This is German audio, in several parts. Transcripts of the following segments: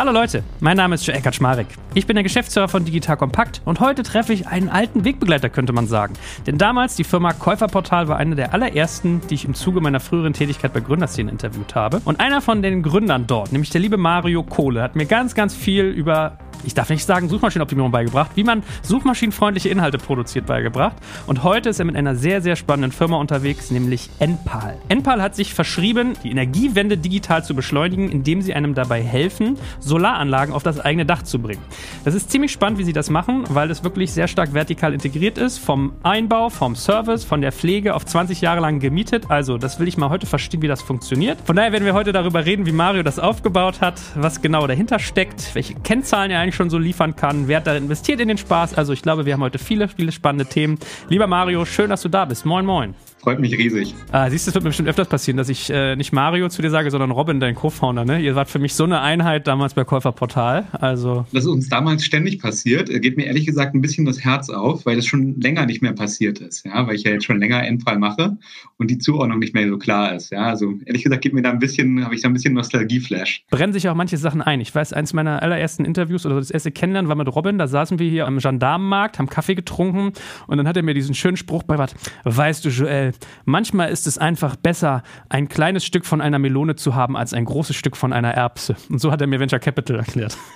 Hallo Leute, mein Name ist Joel Kaczmarek. Ich bin der Geschäftsführer von Digital Kompakt und heute treffe ich einen alten Wegbegleiter, könnte man sagen. Denn damals die Firma Käuferportal war eine der allerersten, die ich im Zuge meiner früheren Tätigkeit bei Gründerszene interviewt habe. Und einer von den Gründern dort, nämlich der liebe Mario Kohle, hat mir ganz, ganz viel über ich darf nicht sagen Suchmaschinenoptimierung beigebracht, wie man suchmaschinenfreundliche Inhalte produziert beigebracht. Und heute ist er mit einer sehr, sehr spannenden Firma unterwegs, nämlich Enpal. Enpal hat sich verschrieben, die Energiewende digital zu beschleunigen, indem sie einem dabei helfen, Solaranlagen auf das eigene Dach zu bringen. Das ist ziemlich spannend, wie sie das machen, weil es wirklich sehr stark vertikal integriert ist. Vom Einbau, vom Service, von der Pflege auf 20 Jahre lang gemietet. Also, das will ich mal heute verstehen, wie das funktioniert. Von daher werden wir heute darüber reden, wie Mario das aufgebaut hat, was genau dahinter steckt, welche Kennzahlen er eigentlich schon so liefern kann. Wer hat da investiert in den Spaß? Also ich glaube, wir haben heute viele, viele spannende Themen. Lieber Mario, schön, dass du da bist. Moin, moin. Freut mich riesig. Ah, siehst du, es wird mir bestimmt öfters passieren, dass ich äh, nicht Mario zu dir sage, sondern Robin, dein Co-Founder. Ne? Ihr wart für mich so eine Einheit damals bei Käuferportal. Also das ist uns damals ständig passiert. Geht mir ehrlich gesagt ein bisschen das Herz auf, weil das schon länger nicht mehr passiert ist. Ja? Weil ich ja jetzt schon länger Endfall mache und die Zuordnung nicht mehr so klar ist. Ja? Also ehrlich gesagt geht mir da ein bisschen, habe ich da ein bisschen Nostalgieflash. Brennen sich auch manche Sachen ein. Ich weiß, eins meiner allerersten Interviews oder das erste Kennenlernen war mit Robin. Da saßen wir hier am Gendarmenmarkt, haben Kaffee getrunken und dann hat er mir diesen schönen Spruch bei was. Weißt du, Joel, manchmal ist es einfach besser, ein kleines Stück von einer Melone zu haben, als ein großes Stück von einer Erbse. Und so hat er mir Venture Capital erklärt.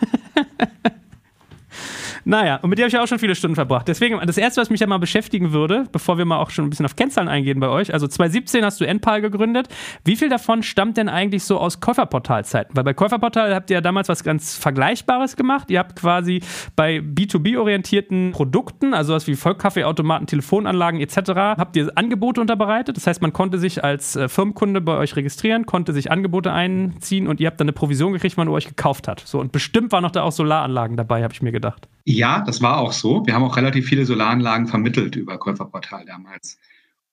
Naja, und mit dir habe ich auch schon viele Stunden verbracht. Deswegen, das Erste, was mich ja mal beschäftigen würde, bevor wir mal auch schon ein bisschen auf Kennzahlen eingehen bei euch, also 2017 hast du Enpal gegründet. Wie viel davon stammt denn eigentlich so aus Käuferportalzeiten? Weil bei Käuferportal habt ihr ja damals was ganz Vergleichbares gemacht. Ihr habt quasi bei B2B-orientierten Produkten, also was wie Vollkaffeeautomaten, Telefonanlagen etc., habt ihr Angebote unterbereitet. Das heißt, man konnte sich als äh, Firmenkunde bei euch registrieren, konnte sich Angebote einziehen und ihr habt dann eine Provision gekriegt, wenn man euch gekauft hat. So, und bestimmt waren noch da auch Solaranlagen dabei, habe ich mir gedacht. Ja, das war auch so. Wir haben auch relativ viele Solaranlagen vermittelt über Käuferportal damals.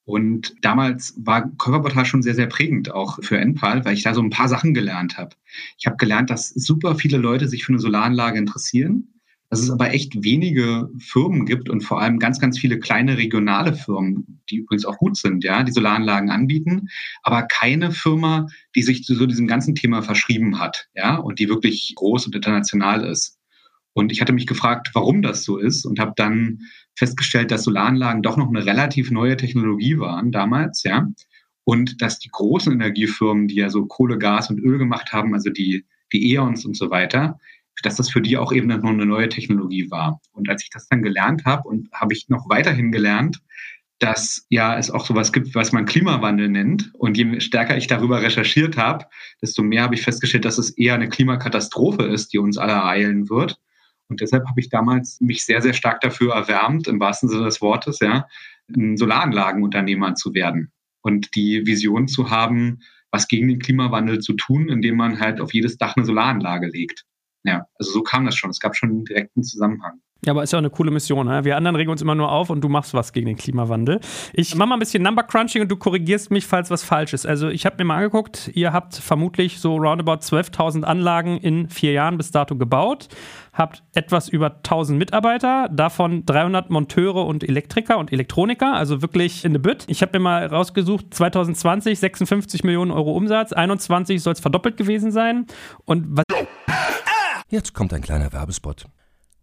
Und damals war Käuferportal schon sehr, sehr prägend auch für Enpal, weil ich da so ein paar Sachen gelernt habe. Ich habe gelernt, dass super viele Leute sich für eine Solaranlage interessieren, dass es aber echt wenige Firmen gibt und vor allem ganz, ganz viele kleine regionale Firmen, die übrigens auch gut sind, ja, die Solaranlagen anbieten, aber keine Firma, die sich zu so diesem ganzen Thema verschrieben hat, ja, und die wirklich groß und international ist. Und ich hatte mich gefragt, warum das so ist und habe dann festgestellt, dass Solaranlagen doch noch eine relativ neue Technologie waren damals, ja. Und dass die großen Energiefirmen, die ja so Kohle, Gas und Öl gemacht haben, also die, die E.ONs und so weiter, dass das für die auch eben noch eine neue Technologie war. Und als ich das dann gelernt habe und habe ich noch weiterhin gelernt, dass ja es auch sowas gibt, was man Klimawandel nennt. Und je stärker ich darüber recherchiert habe, desto mehr habe ich festgestellt, dass es eher eine Klimakatastrophe ist, die uns alle ereilen wird. Und deshalb habe ich damals mich sehr, sehr stark dafür erwärmt, im wahrsten Sinne des Wortes, ja, ein Solaranlagenunternehmer zu werden und die Vision zu haben, was gegen den Klimawandel zu tun, indem man halt auf jedes Dach eine Solaranlage legt. Ja, also so kam das schon. Es gab schon einen direkten Zusammenhang. Ja, aber ist ja auch eine coole Mission. Ne? Wir anderen regen uns immer nur auf und du machst was gegen den Klimawandel. Ich mache mal ein bisschen Number Crunching und du korrigierst mich, falls was falsch ist. Also ich habe mir mal angeguckt, ihr habt vermutlich so roundabout 12.000 Anlagen in vier Jahren bis dato gebaut, habt etwas über 1.000 Mitarbeiter, davon 300 Monteure und Elektriker und Elektroniker, also wirklich in the Bütt. Ich habe mir mal rausgesucht, 2020 56 Millionen Euro Umsatz, 21 soll es verdoppelt gewesen sein. Und was... Jetzt kommt ein kleiner Werbespot.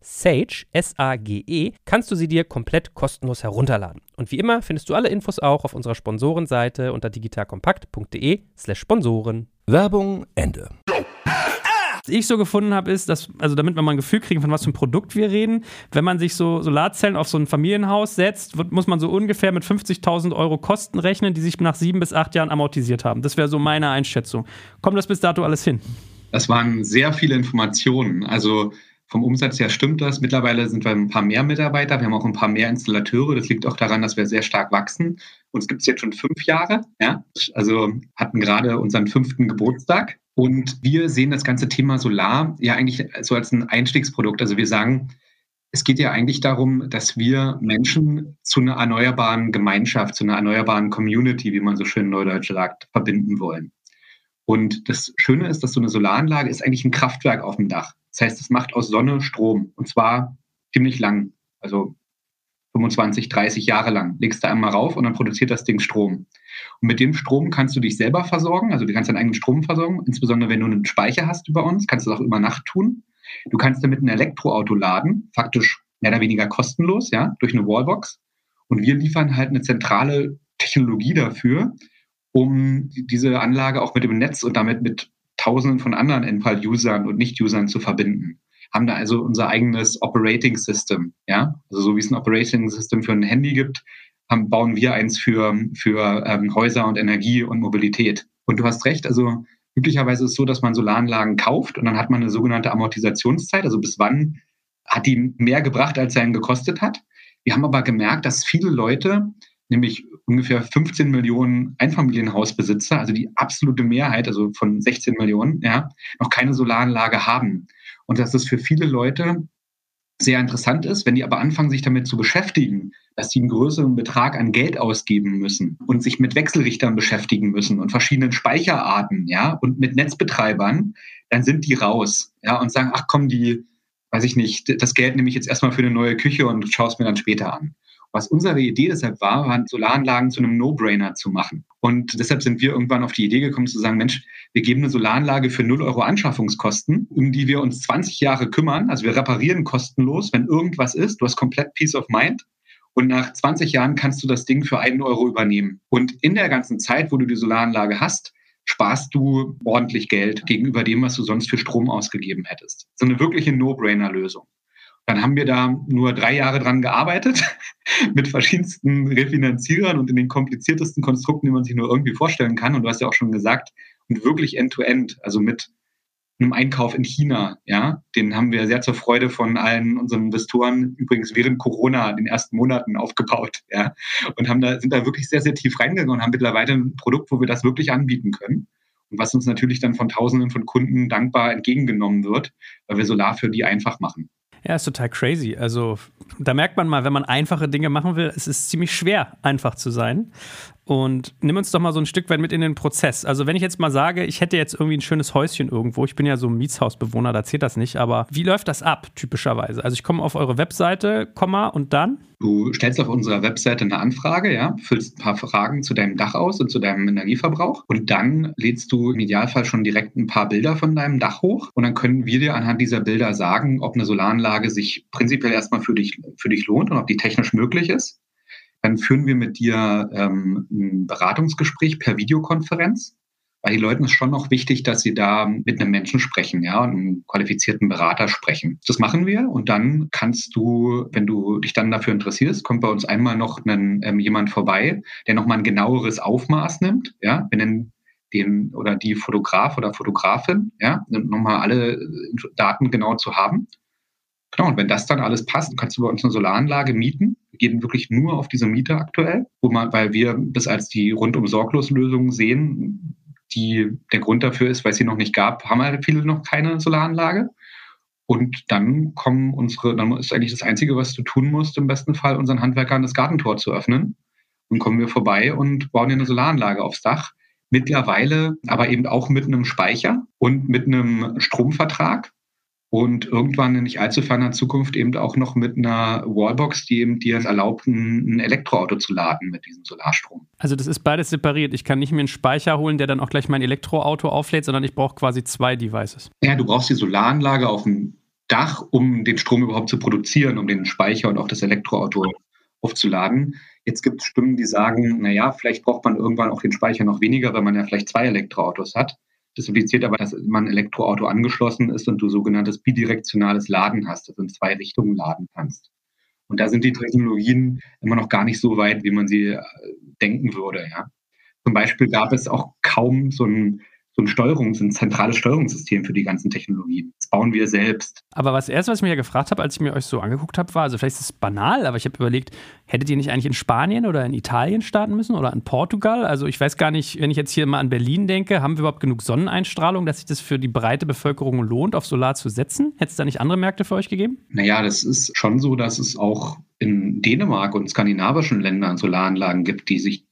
Sage, S-A-G-E, kannst du sie dir komplett kostenlos herunterladen. Und wie immer findest du alle Infos auch auf unserer Sponsorenseite unter digitalkompakt.de slash Sponsoren. Werbung Ende. Was ich so gefunden habe, ist, dass, also damit wir mal ein Gefühl kriegen, von was für ein Produkt wir reden, wenn man sich so Solarzellen auf so ein Familienhaus setzt, wird, muss man so ungefähr mit 50.000 Euro Kosten rechnen, die sich nach sieben bis acht Jahren amortisiert haben. Das wäre so meine Einschätzung. Kommt das bis dato alles hin? Das waren sehr viele Informationen. Also vom Umsatz her stimmt das. Mittlerweile sind wir ein paar mehr Mitarbeiter. Wir haben auch ein paar mehr Installateure. Das liegt auch daran, dass wir sehr stark wachsen. Uns gibt es jetzt schon fünf Jahre. Ja? Also hatten gerade unseren fünften Geburtstag. Und wir sehen das ganze Thema Solar ja eigentlich so als ein Einstiegsprodukt. Also wir sagen, es geht ja eigentlich darum, dass wir Menschen zu einer erneuerbaren Gemeinschaft, zu einer erneuerbaren Community, wie man so schön neudeutsch sagt, verbinden wollen. Und das Schöne ist, dass so eine Solaranlage ist eigentlich ein Kraftwerk auf dem Dach. Das heißt, es macht aus Sonne Strom und zwar ziemlich lang, also 25, 30 Jahre lang. Legst du einmal rauf und dann produziert das Ding Strom. Und mit dem Strom kannst du dich selber versorgen, also du kannst deinen eigenen Strom versorgen, insbesondere wenn du einen Speicher hast über uns, kannst du das auch über Nacht tun. Du kannst damit ein Elektroauto laden, faktisch mehr oder weniger kostenlos, ja, durch eine Wallbox. Und wir liefern halt eine zentrale Technologie dafür, um diese Anlage auch mit dem Netz und damit mit Tausenden von anderen NPAL-Usern und Nicht-Usern zu verbinden. Haben da also unser eigenes Operating System, ja, also so wie es ein Operating System für ein Handy gibt, haben, bauen wir eins für, für ähm, Häuser und Energie und Mobilität. Und du hast recht, also üblicherweise ist es so, dass man Solaranlagen kauft und dann hat man eine sogenannte Amortisationszeit, also bis wann hat die mehr gebracht, als er ihn gekostet hat. Wir haben aber gemerkt, dass viele Leute nämlich ungefähr 15 Millionen Einfamilienhausbesitzer, also die absolute Mehrheit, also von 16 Millionen, ja, noch keine Solaranlage haben. Und dass das für viele Leute sehr interessant ist, wenn die aber anfangen, sich damit zu beschäftigen, dass sie einen größeren Betrag an Geld ausgeben müssen und sich mit Wechselrichtern beschäftigen müssen und verschiedenen Speicherarten, ja, und mit Netzbetreibern, dann sind die raus, ja, und sagen, ach komm, die, weiß ich nicht, das Geld nehme ich jetzt erstmal für eine neue Küche und schaue es mir dann später an. Was unsere Idee deshalb war, war, Solaranlagen zu einem No-Brainer zu machen. Und deshalb sind wir irgendwann auf die Idee gekommen zu sagen, Mensch, wir geben eine Solaranlage für 0 Euro Anschaffungskosten, um die wir uns 20 Jahre kümmern. Also wir reparieren kostenlos, wenn irgendwas ist. Du hast komplett Peace of Mind. Und nach 20 Jahren kannst du das Ding für einen Euro übernehmen. Und in der ganzen Zeit, wo du die Solaranlage hast, sparst du ordentlich Geld gegenüber dem, was du sonst für Strom ausgegeben hättest. So eine wirkliche No-Brainer-Lösung. Dann haben wir da nur drei Jahre dran gearbeitet, mit verschiedensten Refinanzierern und in den kompliziertesten Konstrukten, die man sich nur irgendwie vorstellen kann. Und du hast ja auch schon gesagt, und wirklich end-to-end, -End, also mit einem Einkauf in China, ja, den haben wir sehr zur Freude von allen unseren Investoren übrigens während Corona in den ersten Monaten aufgebaut, ja, und haben da, sind da wirklich sehr, sehr tief reingegangen und haben mittlerweile ein Produkt, wo wir das wirklich anbieten können. Und was uns natürlich dann von Tausenden von Kunden dankbar entgegengenommen wird, weil wir Solar für die einfach machen. Ja, ist total crazy. Also da merkt man mal, wenn man einfache Dinge machen will, es ist ziemlich schwer, einfach zu sein. Und nimm uns doch mal so ein Stück weit mit in den Prozess. Also wenn ich jetzt mal sage, ich hätte jetzt irgendwie ein schönes Häuschen irgendwo, ich bin ja so ein Mietshausbewohner, da zählt das nicht, aber wie läuft das ab typischerweise? Also ich komme auf eure Webseite, Komma und dann? Du stellst auf unserer Webseite eine Anfrage, ja, füllst ein paar Fragen zu deinem Dach aus und zu deinem Energieverbrauch und dann lädst du im Idealfall schon direkt ein paar Bilder von deinem Dach hoch und dann können wir dir anhand dieser Bilder sagen, ob eine Solaranlage sich prinzipiell erstmal für dich, für dich lohnt und ob die technisch möglich ist. Dann führen wir mit dir ähm, ein Beratungsgespräch per Videokonferenz. Weil die Leuten ist schon noch wichtig, dass sie da mit einem Menschen sprechen, ja, und einem qualifizierten Berater sprechen. Das machen wir und dann kannst du, wenn du dich dann dafür interessierst, kommt bei uns einmal noch einen, ähm, jemand vorbei, der nochmal ein genaueres Aufmaß nimmt, ja. Wir nennen den oder die Fotograf oder Fotografin, ja, nochmal alle Daten genau zu haben. Genau, und wenn das dann alles passt, kannst du bei uns eine Solaranlage mieten. Gehen wirklich nur auf diese Miete aktuell, wo man, weil wir das als die rundum sorglos Lösung sehen, die der Grund dafür ist, weil es sie noch nicht gab, haben halt viele noch keine Solaranlage. Und dann kommen unsere, dann ist eigentlich das Einzige, was du tun musst, im besten Fall unseren Handwerkern das Gartentor zu öffnen. Dann kommen wir vorbei und bauen dir eine Solaranlage aufs Dach. Mittlerweile aber eben auch mit einem Speicher und mit einem Stromvertrag und irgendwann in nicht allzu ferner Zukunft eben auch noch mit einer Wallbox, die eben dir es erlaubt, ein Elektroauto zu laden mit diesem Solarstrom. Also das ist beides separiert. Ich kann nicht mir einen Speicher holen, der dann auch gleich mein Elektroauto auflädt, sondern ich brauche quasi zwei Devices. Ja, du brauchst die Solaranlage auf dem Dach, um den Strom überhaupt zu produzieren, um den Speicher und auch das Elektroauto aufzuladen. Jetzt gibt es Stimmen, die sagen, naja, vielleicht braucht man irgendwann auch den Speicher noch weniger, wenn man ja vielleicht zwei Elektroautos hat. Das impliziert aber, dass man Elektroauto angeschlossen ist und du sogenanntes bidirektionales Laden hast, also in zwei Richtungen laden kannst. Und da sind die Technologien immer noch gar nicht so weit, wie man sie äh, denken würde. Ja. Zum Beispiel gab es auch kaum so ein so ein Steuerungs-, ein zentrales Steuerungssystem für die ganzen Technologien. Das bauen wir selbst. Aber was erst, was ich mir ja gefragt habe, als ich mir euch so angeguckt habe, war, also vielleicht ist es banal, aber ich habe überlegt, hättet ihr nicht eigentlich in Spanien oder in Italien starten müssen oder in Portugal? Also ich weiß gar nicht, wenn ich jetzt hier mal an Berlin denke, haben wir überhaupt genug Sonneneinstrahlung, dass sich das für die breite Bevölkerung lohnt, auf Solar zu setzen? Hätte es da nicht andere Märkte für euch gegeben? Naja, das ist schon so, dass es auch in Dänemark und skandinavischen Ländern Solaranlagen gibt, die sich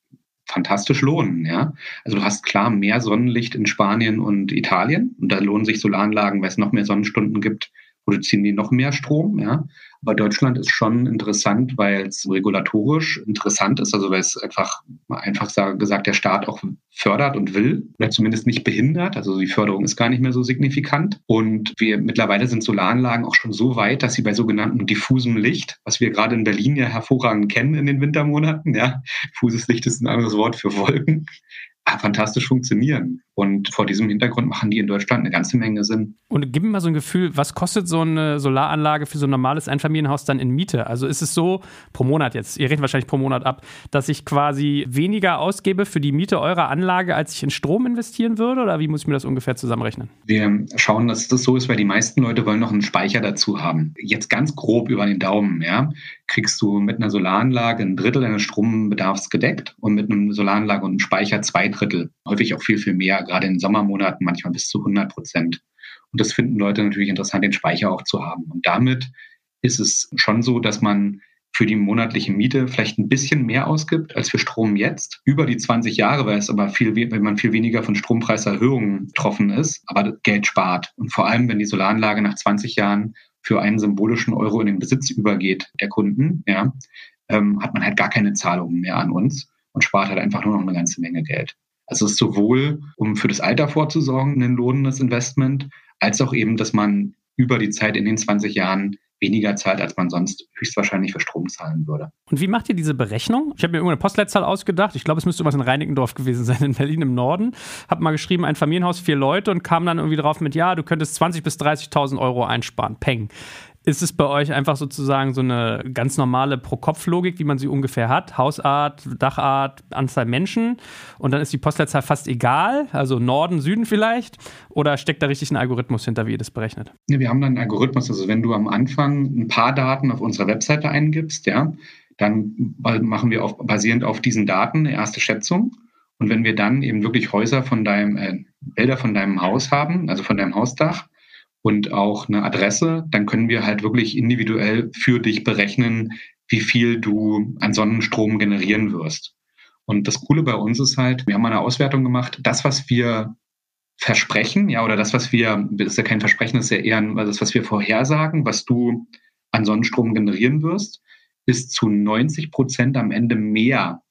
fantastisch lohnen. Ja? Also du hast klar mehr Sonnenlicht in Spanien und Italien und da lohnen sich Solaranlagen, weil es noch mehr Sonnenstunden gibt, produzieren die noch mehr Strom. Ja? Aber Deutschland ist schon interessant, weil es regulatorisch interessant ist, also weil es einfach, einfach gesagt, der Staat auch fördert und will oder zumindest nicht behindert. Also die Förderung ist gar nicht mehr so signifikant. Und wir mittlerweile sind Solaranlagen auch schon so weit, dass sie bei sogenanntem diffusem Licht, was wir gerade in Berlin ja hervorragend kennen in den Wintermonaten, ja, diffuses Licht ist ein anderes Wort für Wolken, fantastisch funktionieren. Und vor diesem Hintergrund machen die in Deutschland eine ganze Menge Sinn. Und gib mir mal so ein Gefühl, was kostet so eine Solaranlage für so ein normales Einfamilienhaus dann in Miete? Also ist es so, pro Monat jetzt, ihr rechnet wahrscheinlich pro Monat ab, dass ich quasi weniger ausgebe für die Miete eurer Anlage, als ich in Strom investieren würde? Oder wie muss ich mir das ungefähr zusammenrechnen? Wir schauen, dass das so ist, weil die meisten Leute wollen noch einen Speicher dazu haben. Jetzt ganz grob über den Daumen, ja, kriegst du mit einer Solaranlage ein Drittel deines Strombedarfs gedeckt und mit einer Solaranlage und einem Speicher zwei Drittel. Häufig auch viel, viel mehr, gerade in Sommermonaten manchmal bis zu 100 Prozent. Und das finden Leute natürlich interessant, den Speicher auch zu haben. Und damit ist es schon so, dass man für die monatliche Miete vielleicht ein bisschen mehr ausgibt als für Strom jetzt. Über die 20 Jahre, weil es aber viel, wenn man viel weniger von Strompreiserhöhungen betroffen ist, aber Geld spart. Und vor allem, wenn die Solaranlage nach 20 Jahren für einen symbolischen Euro in den Besitz übergeht der Kunden, ja, ähm, hat man halt gar keine Zahlungen mehr an uns und spart halt einfach nur noch eine ganze Menge Geld. Also es ist sowohl, um für das Alter vorzusorgen, ein lohnendes Investment, als auch eben, dass man über die Zeit in den 20 Jahren weniger zahlt, als man sonst höchstwahrscheinlich für Strom zahlen würde. Und wie macht ihr diese Berechnung? Ich habe mir irgendeine Postleitzahl ausgedacht. Ich glaube, es müsste was in Reinickendorf gewesen sein, in Berlin im Norden. Habe mal geschrieben, ein Familienhaus, vier Leute und kam dann irgendwie drauf mit, ja, du könntest 20.000 bis 30.000 Euro einsparen. Peng. Ist es bei euch einfach sozusagen so eine ganz normale Pro-Kopf-Logik, wie man sie ungefähr hat? Hausart, Dachart, Anzahl Menschen und dann ist die Postleitzahl fast egal, also Norden, Süden vielleicht? Oder steckt da richtig ein Algorithmus hinter, wie ihr das berechnet? Ja, wir haben dann einen Algorithmus. Also wenn du am Anfang ein paar Daten auf unserer Webseite eingibst, ja, dann machen wir auf, basierend auf diesen Daten eine erste Schätzung. Und wenn wir dann eben wirklich Häuser von deinem, äh, Bilder von deinem Haus haben, also von deinem Hausdach, und auch eine Adresse, dann können wir halt wirklich individuell für dich berechnen, wie viel du an Sonnenstrom generieren wirst. Und das Coole bei uns ist halt, wir haben eine Auswertung gemacht, das, was wir versprechen, ja, oder das, was wir, das ist ja kein Versprechen, das ist ja eher das, was wir vorhersagen, was du an Sonnenstrom generieren wirst, ist zu 90 Prozent am Ende mehr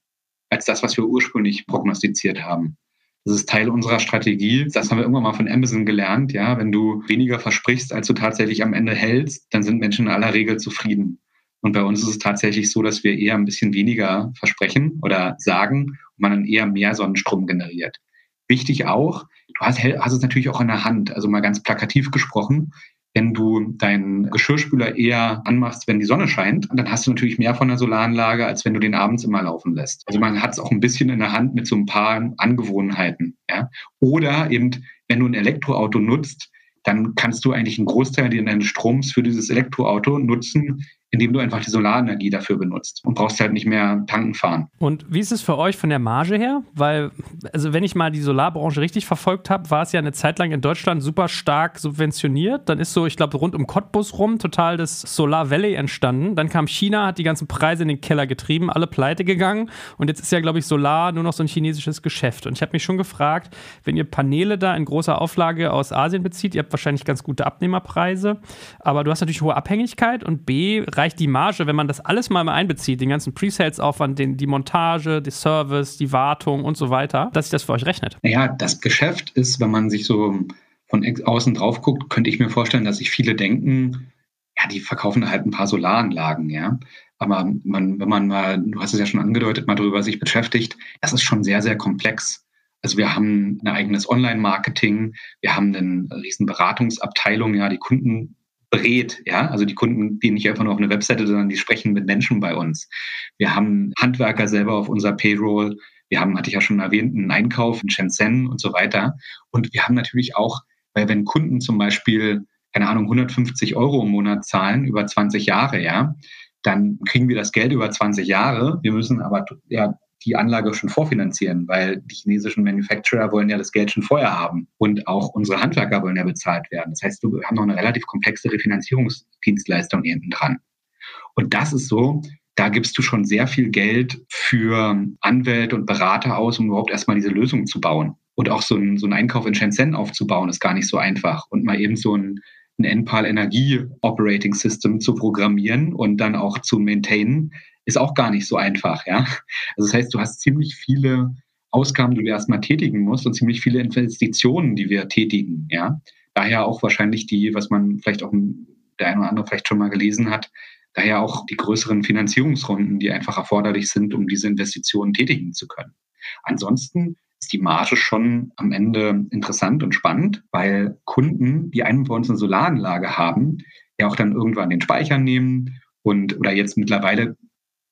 als das, was wir ursprünglich prognostiziert haben. Das ist Teil unserer Strategie. Das haben wir irgendwann mal von Amazon gelernt. Ja, wenn du weniger versprichst, als du tatsächlich am Ende hältst, dann sind Menschen in aller Regel zufrieden. Und bei uns ist es tatsächlich so, dass wir eher ein bisschen weniger versprechen oder sagen und man dann eher mehr Sonnenstrom generiert. Wichtig auch, du hast, hast es natürlich auch in der Hand, also mal ganz plakativ gesprochen wenn du deinen Geschirrspüler eher anmachst, wenn die Sonne scheint, dann hast du natürlich mehr von der Solaranlage, als wenn du den abends immer laufen lässt. Also man hat es auch ein bisschen in der Hand mit so ein paar Angewohnheiten. Ja? Oder eben, wenn du ein Elektroauto nutzt, dann kannst du eigentlich einen Großteil deines Stroms für dieses Elektroauto nutzen, indem du einfach die Solarenergie dafür benutzt und brauchst halt nicht mehr tanken fahren. Und wie ist es für euch von der Marge her? Weil, also wenn ich mal die Solarbranche richtig verfolgt habe, war es ja eine Zeit lang in Deutschland super stark subventioniert. Dann ist so, ich glaube, rund um Cottbus rum total das Solar Valley entstanden. Dann kam China, hat die ganzen Preise in den Keller getrieben, alle pleite gegangen. Und jetzt ist ja, glaube ich, Solar nur noch so ein chinesisches Geschäft. Und ich habe mich schon gefragt, wenn ihr Paneele da in großer Auflage aus Asien bezieht, ihr habt wahrscheinlich ganz gute Abnehmerpreise, aber du hast natürlich hohe Abhängigkeit und B, reicht die Marge, wenn man das alles mal einbezieht, den ganzen Presales-Aufwand, die Montage, die Service, die Wartung und so weiter, dass sich das für euch rechnet? Naja, das Geschäft ist, wenn man sich so von außen drauf guckt, könnte ich mir vorstellen, dass sich viele denken, ja, die verkaufen halt ein paar Solaranlagen, ja. Aber man, wenn man mal, du hast es ja schon angedeutet, mal darüber sich beschäftigt, das ist schon sehr, sehr komplex. Also wir haben ein eigenes Online-Marketing, wir haben eine riesen Beratungsabteilung, ja, die Kunden berät, ja. Also die Kunden gehen nicht einfach nur auf eine Webseite, sondern die sprechen mit Menschen bei uns. Wir haben Handwerker selber auf unserer Payroll. Wir haben, hatte ich ja schon erwähnt, einen Einkauf in Shenzhen und so weiter. Und wir haben natürlich auch, weil wenn Kunden zum Beispiel, keine Ahnung, 150 Euro im Monat zahlen über 20 Jahre, ja, dann kriegen wir das Geld über 20 Jahre. Wir müssen aber ja die Anlage schon vorfinanzieren, weil die chinesischen Manufacturer wollen ja das Geld schon vorher haben und auch unsere Handwerker wollen ja bezahlt werden. Das heißt, wir haben noch eine relativ komplexe Refinanzierungsdienstleistung hinten dran. Und das ist so, da gibst du schon sehr viel Geld für Anwälte und Berater aus, um überhaupt erstmal diese Lösung zu bauen. Und auch so ein, so ein Einkauf in Shenzhen aufzubauen, ist gar nicht so einfach. Und mal eben so ein, ein NPAL Energie Operating System zu programmieren und dann auch zu maintainen, ist auch gar nicht so einfach, ja. Also das heißt, du hast ziemlich viele Ausgaben, die du erstmal tätigen musst und ziemlich viele Investitionen, die wir tätigen, ja. Daher auch wahrscheinlich die, was man vielleicht auch der eine oder andere vielleicht schon mal gelesen hat, daher auch die größeren Finanzierungsrunden, die einfach erforderlich sind, um diese Investitionen tätigen zu können. Ansonsten ist die Marge schon am Ende interessant und spannend, weil Kunden, die einen bei uns eine Solaranlage haben, ja auch dann irgendwann den Speicher nehmen und oder jetzt mittlerweile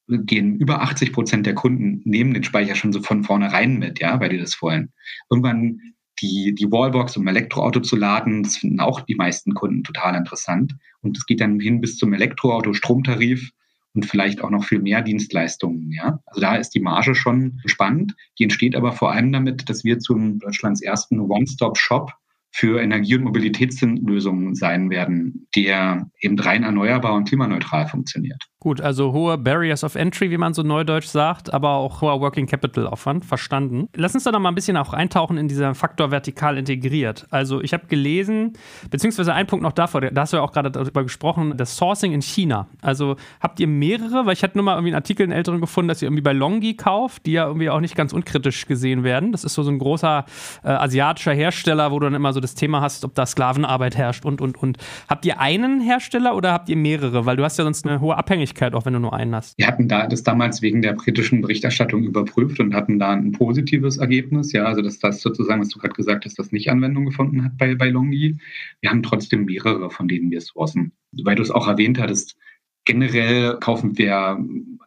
gehen über 80 Prozent der Kunden nehmen den Speicher schon so von vornherein mit, ja, weil die das wollen. Irgendwann die, die Wallbox, um Elektroauto zu laden, das finden auch die meisten Kunden total interessant. Und es geht dann hin bis zum Elektroauto, Stromtarif und vielleicht auch noch viel mehr Dienstleistungen, ja. Also da ist die Marge schon spannend. Die entsteht aber vor allem damit, dass wir zum Deutschlands ersten One-Stop-Shop für Energie- und Mobilitätslösungen sein werden, der eben rein erneuerbar und klimaneutral funktioniert. Gut, also hohe Barriers of Entry, wie man so neudeutsch sagt, aber auch hoher Working Capital Aufwand, verstanden. Lass uns da noch mal ein bisschen auch eintauchen in dieser Faktor vertikal integriert. Also ich habe gelesen, beziehungsweise ein Punkt noch davor, da hast du ja auch gerade darüber gesprochen, das Sourcing in China. Also habt ihr mehrere, weil ich hatte nur mal irgendwie einen Artikel in älteren gefunden, dass ihr irgendwie bei Longi kauft, die ja irgendwie auch nicht ganz unkritisch gesehen werden. Das ist so, so ein großer äh, asiatischer Hersteller, wo du dann immer so das Thema hast, ob da Sklavenarbeit herrscht und, und, und. Habt ihr einen Hersteller oder habt ihr mehrere? Weil du hast ja sonst eine hohe Abhängigkeit auch wenn du nur einen hast. Wir hatten da das damals wegen der britischen Berichterstattung überprüft und hatten da ein positives Ergebnis. Ja, also dass das sozusagen, was du gerade gesagt hast, das nicht Anwendung gefunden hat bei, bei Longi. Wir haben trotzdem mehrere, von denen wir sourcen. Weil du es auch erwähnt hattest, generell kaufen wir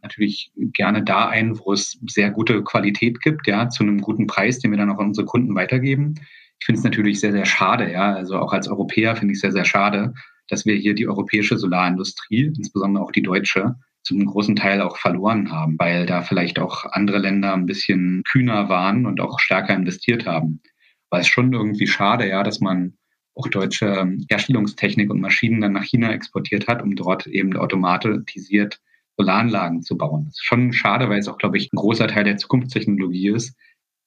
natürlich gerne da ein, wo es sehr gute Qualität gibt, ja, zu einem guten Preis, den wir dann auch an unsere Kunden weitergeben. Ich finde es natürlich sehr, sehr schade, ja. Also auch als Europäer finde ich es sehr, sehr schade, dass wir hier die europäische Solarindustrie, insbesondere auch die deutsche, zum großen Teil auch verloren haben, weil da vielleicht auch andere Länder ein bisschen kühner waren und auch stärker investiert haben. Weil es schon irgendwie schade, ja, dass man auch deutsche Herstellungstechnik und Maschinen dann nach China exportiert hat, um dort eben automatisiert Solaranlagen zu bauen. Das ist schon schade, weil es auch, glaube ich, ein großer Teil der Zukunftstechnologie ist,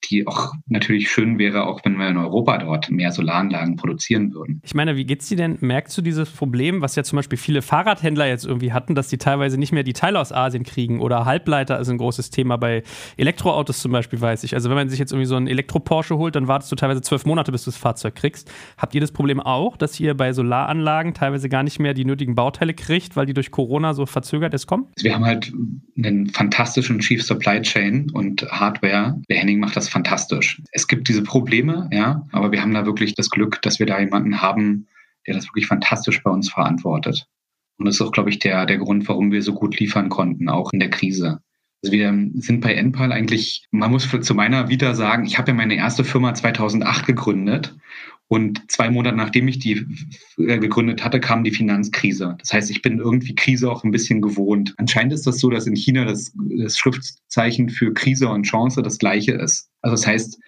die auch natürlich schön wäre, auch wenn wir in Europa dort mehr Solaranlagen produzieren würden. Ich meine, wie geht's dir denn? Merkst du dieses Problem, was ja zum Beispiel viele Fahrradhändler jetzt irgendwie hatten, dass die teilweise nicht mehr die Teile aus Asien kriegen oder Halbleiter ist ein großes Thema bei Elektroautos zum Beispiel, weiß ich. Also wenn man sich jetzt irgendwie so einen Elektro-Porsche holt, dann wartest du teilweise zwölf Monate, bis du das Fahrzeug kriegst. Habt ihr das Problem auch, dass ihr bei Solaranlagen teilweise gar nicht mehr die nötigen Bauteile kriegt, weil die durch Corona so verzögert es kommen? Wir haben halt einen fantastischen Chief Supply Chain und Hardware. Der Henning macht das fantastisch. Es gibt diese Probleme, ja, aber wir haben da wirklich das Glück, dass wir da jemanden haben, der das wirklich fantastisch bei uns verantwortet. Und das ist auch, glaube ich, der, der Grund, warum wir so gut liefern konnten, auch in der Krise. Also wir sind bei Enpal eigentlich, man muss zu meiner Vita sagen, ich habe ja meine erste Firma 2008 gegründet Und zwei Monate nachdem ich die äh, gegründet hatte, kam die Finanzkrise. Das heißt, ich bin irgendwie Krise auch ein bisschen gewohnt. Anscheinend ist das so, dass in China das, das Schriftzeichen für Krise und Chance das gleiche ist. Also das heißt,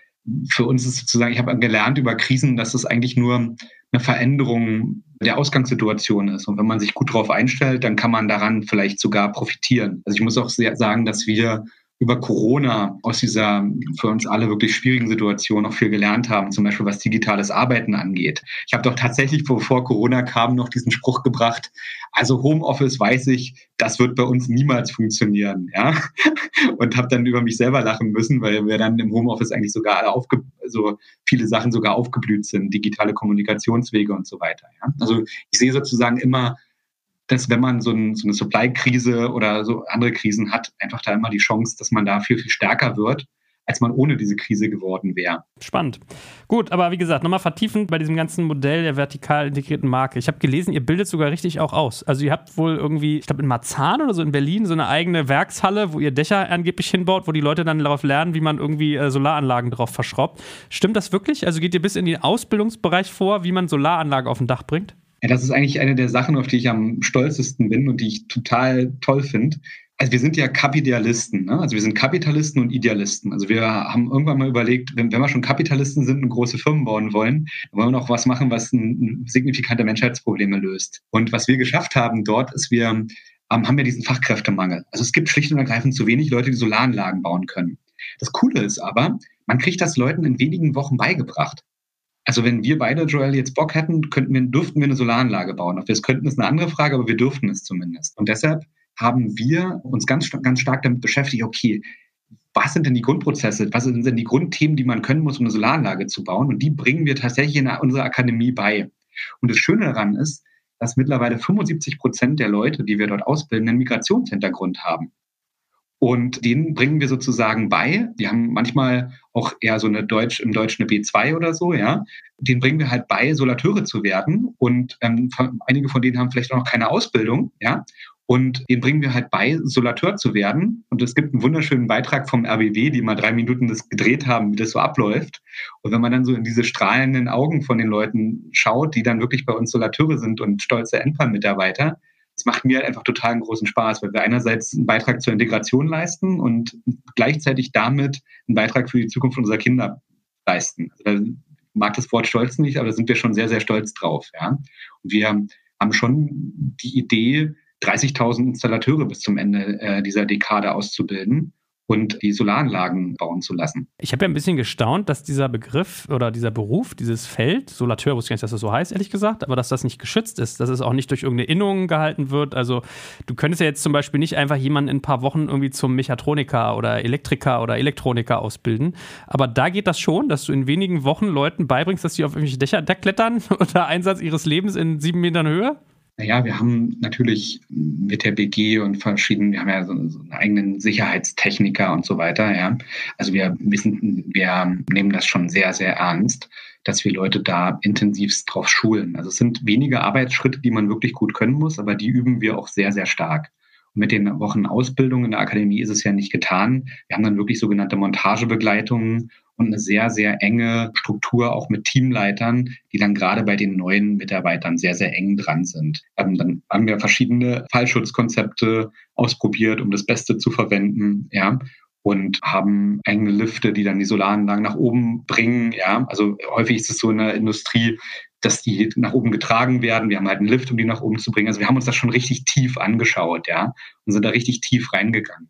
für uns ist sozusagen, ich habe gelernt über Krisen, dass es eigentlich nur eine Veränderung der Ausgangssituation ist. Und wenn man sich gut darauf einstellt, dann kann man daran vielleicht sogar profitieren. Also ich muss auch sagen, dass wir über Corona aus dieser für uns alle wirklich schwierigen Situation noch viel gelernt haben, zum Beispiel was digitales Arbeiten angeht. Ich habe doch tatsächlich, bevor Corona kam, noch diesen Spruch gebracht, also Homeoffice weiß ich, das wird bei uns niemals funktionieren, ja. Und habe dann über mich selber lachen müssen, weil wir dann im Homeoffice eigentlich sogar alle aufge so viele Sachen sogar aufgeblüht sind, digitale Kommunikationswege und so weiter. Ja? Also ich sehe sozusagen immer dass wenn man so, ein, so eine Supply-Krise oder so andere Krisen hat, einfach da immer die Chance, dass man da viel, viel stärker wird, als man ohne diese Krise geworden wäre. Spannend. Gut, aber wie gesagt, nochmal vertiefend bei diesem ganzen Modell der vertikal integrierten Marke. Ich habe gelesen, ihr bildet sogar richtig auch aus. Also ihr habt wohl irgendwie, ich glaube in Marzahn oder so in Berlin, so eine eigene Werkshalle, wo ihr Dächer angeblich hinbaut, wo die Leute dann darauf lernen, wie man irgendwie äh, Solaranlagen drauf verschraubt. Stimmt das wirklich? Also geht ihr bis in den Ausbildungsbereich vor, wie man Solaranlagen auf ein Dach bringt? Ja, das ist eigentlich eine der Sachen, auf die ich am stolzesten bin und die ich total toll finde. Also wir sind ja Kapitalisten, ne? also wir sind Kapitalisten und Idealisten. Also wir haben irgendwann mal überlegt, wenn, wenn wir schon Kapitalisten sind und große Firmen bauen wollen, dann wollen wir noch was machen, was ein, ein signifikante Menschheitsprobleme löst. Und was wir geschafft haben dort, ist, wir ähm, haben wir diesen Fachkräftemangel. Also es gibt schlicht und ergreifend zu wenig Leute, die Solaranlagen bauen können. Das Coole ist aber, man kriegt das Leuten in wenigen Wochen beigebracht. Also wenn wir beide, Joel, jetzt Bock hätten, könnten wir, dürften wir eine Solaranlage bauen. Ob wir es könnten, ist eine andere Frage, aber wir dürften es zumindest. Und deshalb haben wir uns ganz, ganz stark damit beschäftigt, okay, was sind denn die Grundprozesse, was sind denn die Grundthemen, die man können muss, um eine Solaranlage zu bauen? Und die bringen wir tatsächlich in unserer Akademie bei. Und das Schöne daran ist, dass mittlerweile 75 Prozent der Leute, die wir dort ausbilden, einen Migrationshintergrund haben. Und den bringen wir sozusagen bei. Die haben manchmal auch eher so eine Deutsch, im Deutsch eine B2 oder so, ja. Den bringen wir halt bei, Solateure zu werden. Und ähm, einige von denen haben vielleicht auch noch keine Ausbildung, ja. Und den bringen wir halt bei, Solateur zu werden. Und es gibt einen wunderschönen Beitrag vom RBW, die mal drei Minuten das gedreht haben, wie das so abläuft. Und wenn man dann so in diese strahlenden Augen von den Leuten schaut, die dann wirklich bei uns Solateure sind und stolze Endpan-Mitarbeiter, es macht mir einfach total einen großen Spaß, weil wir einerseits einen Beitrag zur Integration leisten und gleichzeitig damit einen Beitrag für die Zukunft unserer Kinder leisten. Also, ich mag das Wort Stolz nicht, aber da sind wir schon sehr, sehr stolz drauf. Ja? Und wir haben schon die Idee, 30.000 Installateure bis zum Ende äh, dieser Dekade auszubilden und die Solaranlagen bauen zu lassen. Ich habe ja ein bisschen gestaunt, dass dieser Begriff oder dieser Beruf, dieses Feld, Solateur, wusste ich nicht, dass das so heißt, ehrlich gesagt, aber dass das nicht geschützt ist, dass es auch nicht durch irgendeine Innung gehalten wird. Also du könntest ja jetzt zum Beispiel nicht einfach jemanden in ein paar Wochen irgendwie zum Mechatroniker oder Elektriker oder Elektroniker ausbilden. Aber da geht das schon, dass du in wenigen Wochen Leuten beibringst, dass sie auf irgendwelche Dächer klettern unter Einsatz ihres Lebens in sieben Metern Höhe? Naja, wir haben natürlich mit der BG und verschiedenen, wir haben ja so, einen eigenen Sicherheitstechniker und so weiter, ja. Also wir wissen, wir nehmen das schon sehr, sehr ernst, dass wir Leute da intensivst drauf schulen. Also es sind wenige Arbeitsschritte, die man wirklich gut können muss, aber die üben wir auch sehr, sehr stark. Mit den Wochen Ausbildung in der Akademie ist es ja nicht getan. Wir haben dann wirklich sogenannte Montagebegleitungen und eine sehr, sehr enge Struktur auch mit Teamleitern, die dann gerade bei den neuen Mitarbeitern sehr, sehr eng dran sind. Dann haben wir verschiedene Fallschutzkonzepte ausprobiert, um das Beste zu verwenden, ja und haben eigene Lifte, die dann die Solaranlagen nach oben bringen. Ja, also häufig ist es so in der Industrie, dass die nach oben getragen werden. Wir haben halt einen Lift, um die nach oben zu bringen. Also wir haben uns das schon richtig tief angeschaut, ja, und sind da richtig tief reingegangen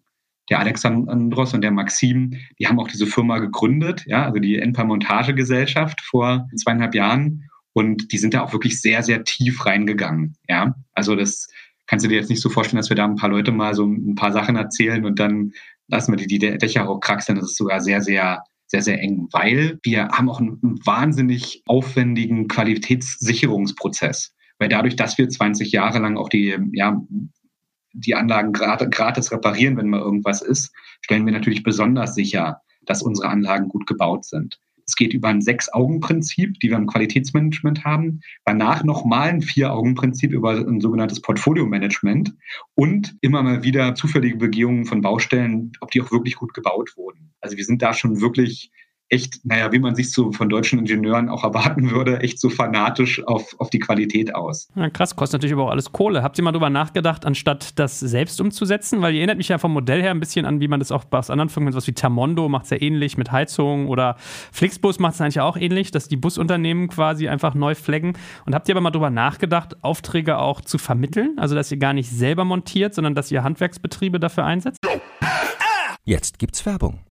der Alexandros und der Maxim, die haben auch diese Firma gegründet, ja, also die Enpa Montagegesellschaft vor zweieinhalb Jahren. Und die sind da auch wirklich sehr, sehr tief reingegangen. Ja, also das kannst du dir jetzt nicht so vorstellen, dass wir da ein paar Leute mal so ein paar Sachen erzählen und dann lassen wir die, die Dächer auch kraxeln. Das ist sogar sehr, sehr, sehr, sehr eng, weil wir haben auch einen wahnsinnig aufwendigen Qualitätssicherungsprozess. Weil dadurch, dass wir 20 Jahre lang auch die ja, die Anlagen gratis reparieren, wenn mal irgendwas ist, stellen wir natürlich besonders sicher, dass unsere Anlagen gut gebaut sind. Es geht über ein Sechs-Augen-Prinzip, die wir im Qualitätsmanagement haben. Danach nochmal ein Vier-Augen-Prinzip über ein sogenanntes Portfolio-Management und immer mal wieder zufällige Begehungen von Baustellen, ob die auch wirklich gut gebaut wurden. Also wir sind da schon wirklich echt, naja, wie man sich so von deutschen Ingenieuren auch erwarten würde, echt so fanatisch auf, auf die Qualität aus. Ja, krass, kostet natürlich aber auch alles Kohle. Habt ihr mal drüber nachgedacht, anstatt das selbst umzusetzen? Weil ihr erinnert mich ja vom Modell her ein bisschen an, wie man das auch bei anderen Firmen, was wie Tamondo macht es ja ähnlich mit Heizung oder Flixbus macht es eigentlich auch ähnlich, dass die Busunternehmen quasi einfach neu flaggen. Und habt ihr aber mal drüber nachgedacht, Aufträge auch zu vermitteln? Also, dass ihr gar nicht selber montiert, sondern dass ihr Handwerksbetriebe dafür einsetzt? Jetzt gibt's Werbung.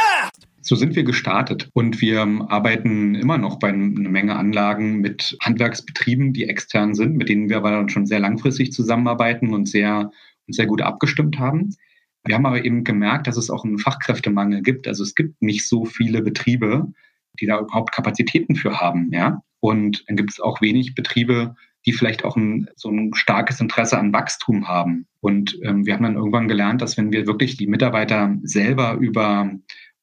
So sind wir gestartet und wir arbeiten immer noch bei einer Menge Anlagen mit Handwerksbetrieben, die extern sind, mit denen wir aber dann schon sehr langfristig zusammenarbeiten und sehr, sehr gut abgestimmt haben. Wir haben aber eben gemerkt, dass es auch einen Fachkräftemangel gibt. Also es gibt nicht so viele Betriebe, die da überhaupt Kapazitäten für haben, ja. Und dann gibt es auch wenig Betriebe, die vielleicht auch ein, so ein starkes Interesse an Wachstum haben. Und ähm, wir haben dann irgendwann gelernt, dass wenn wir wirklich die Mitarbeiter selber über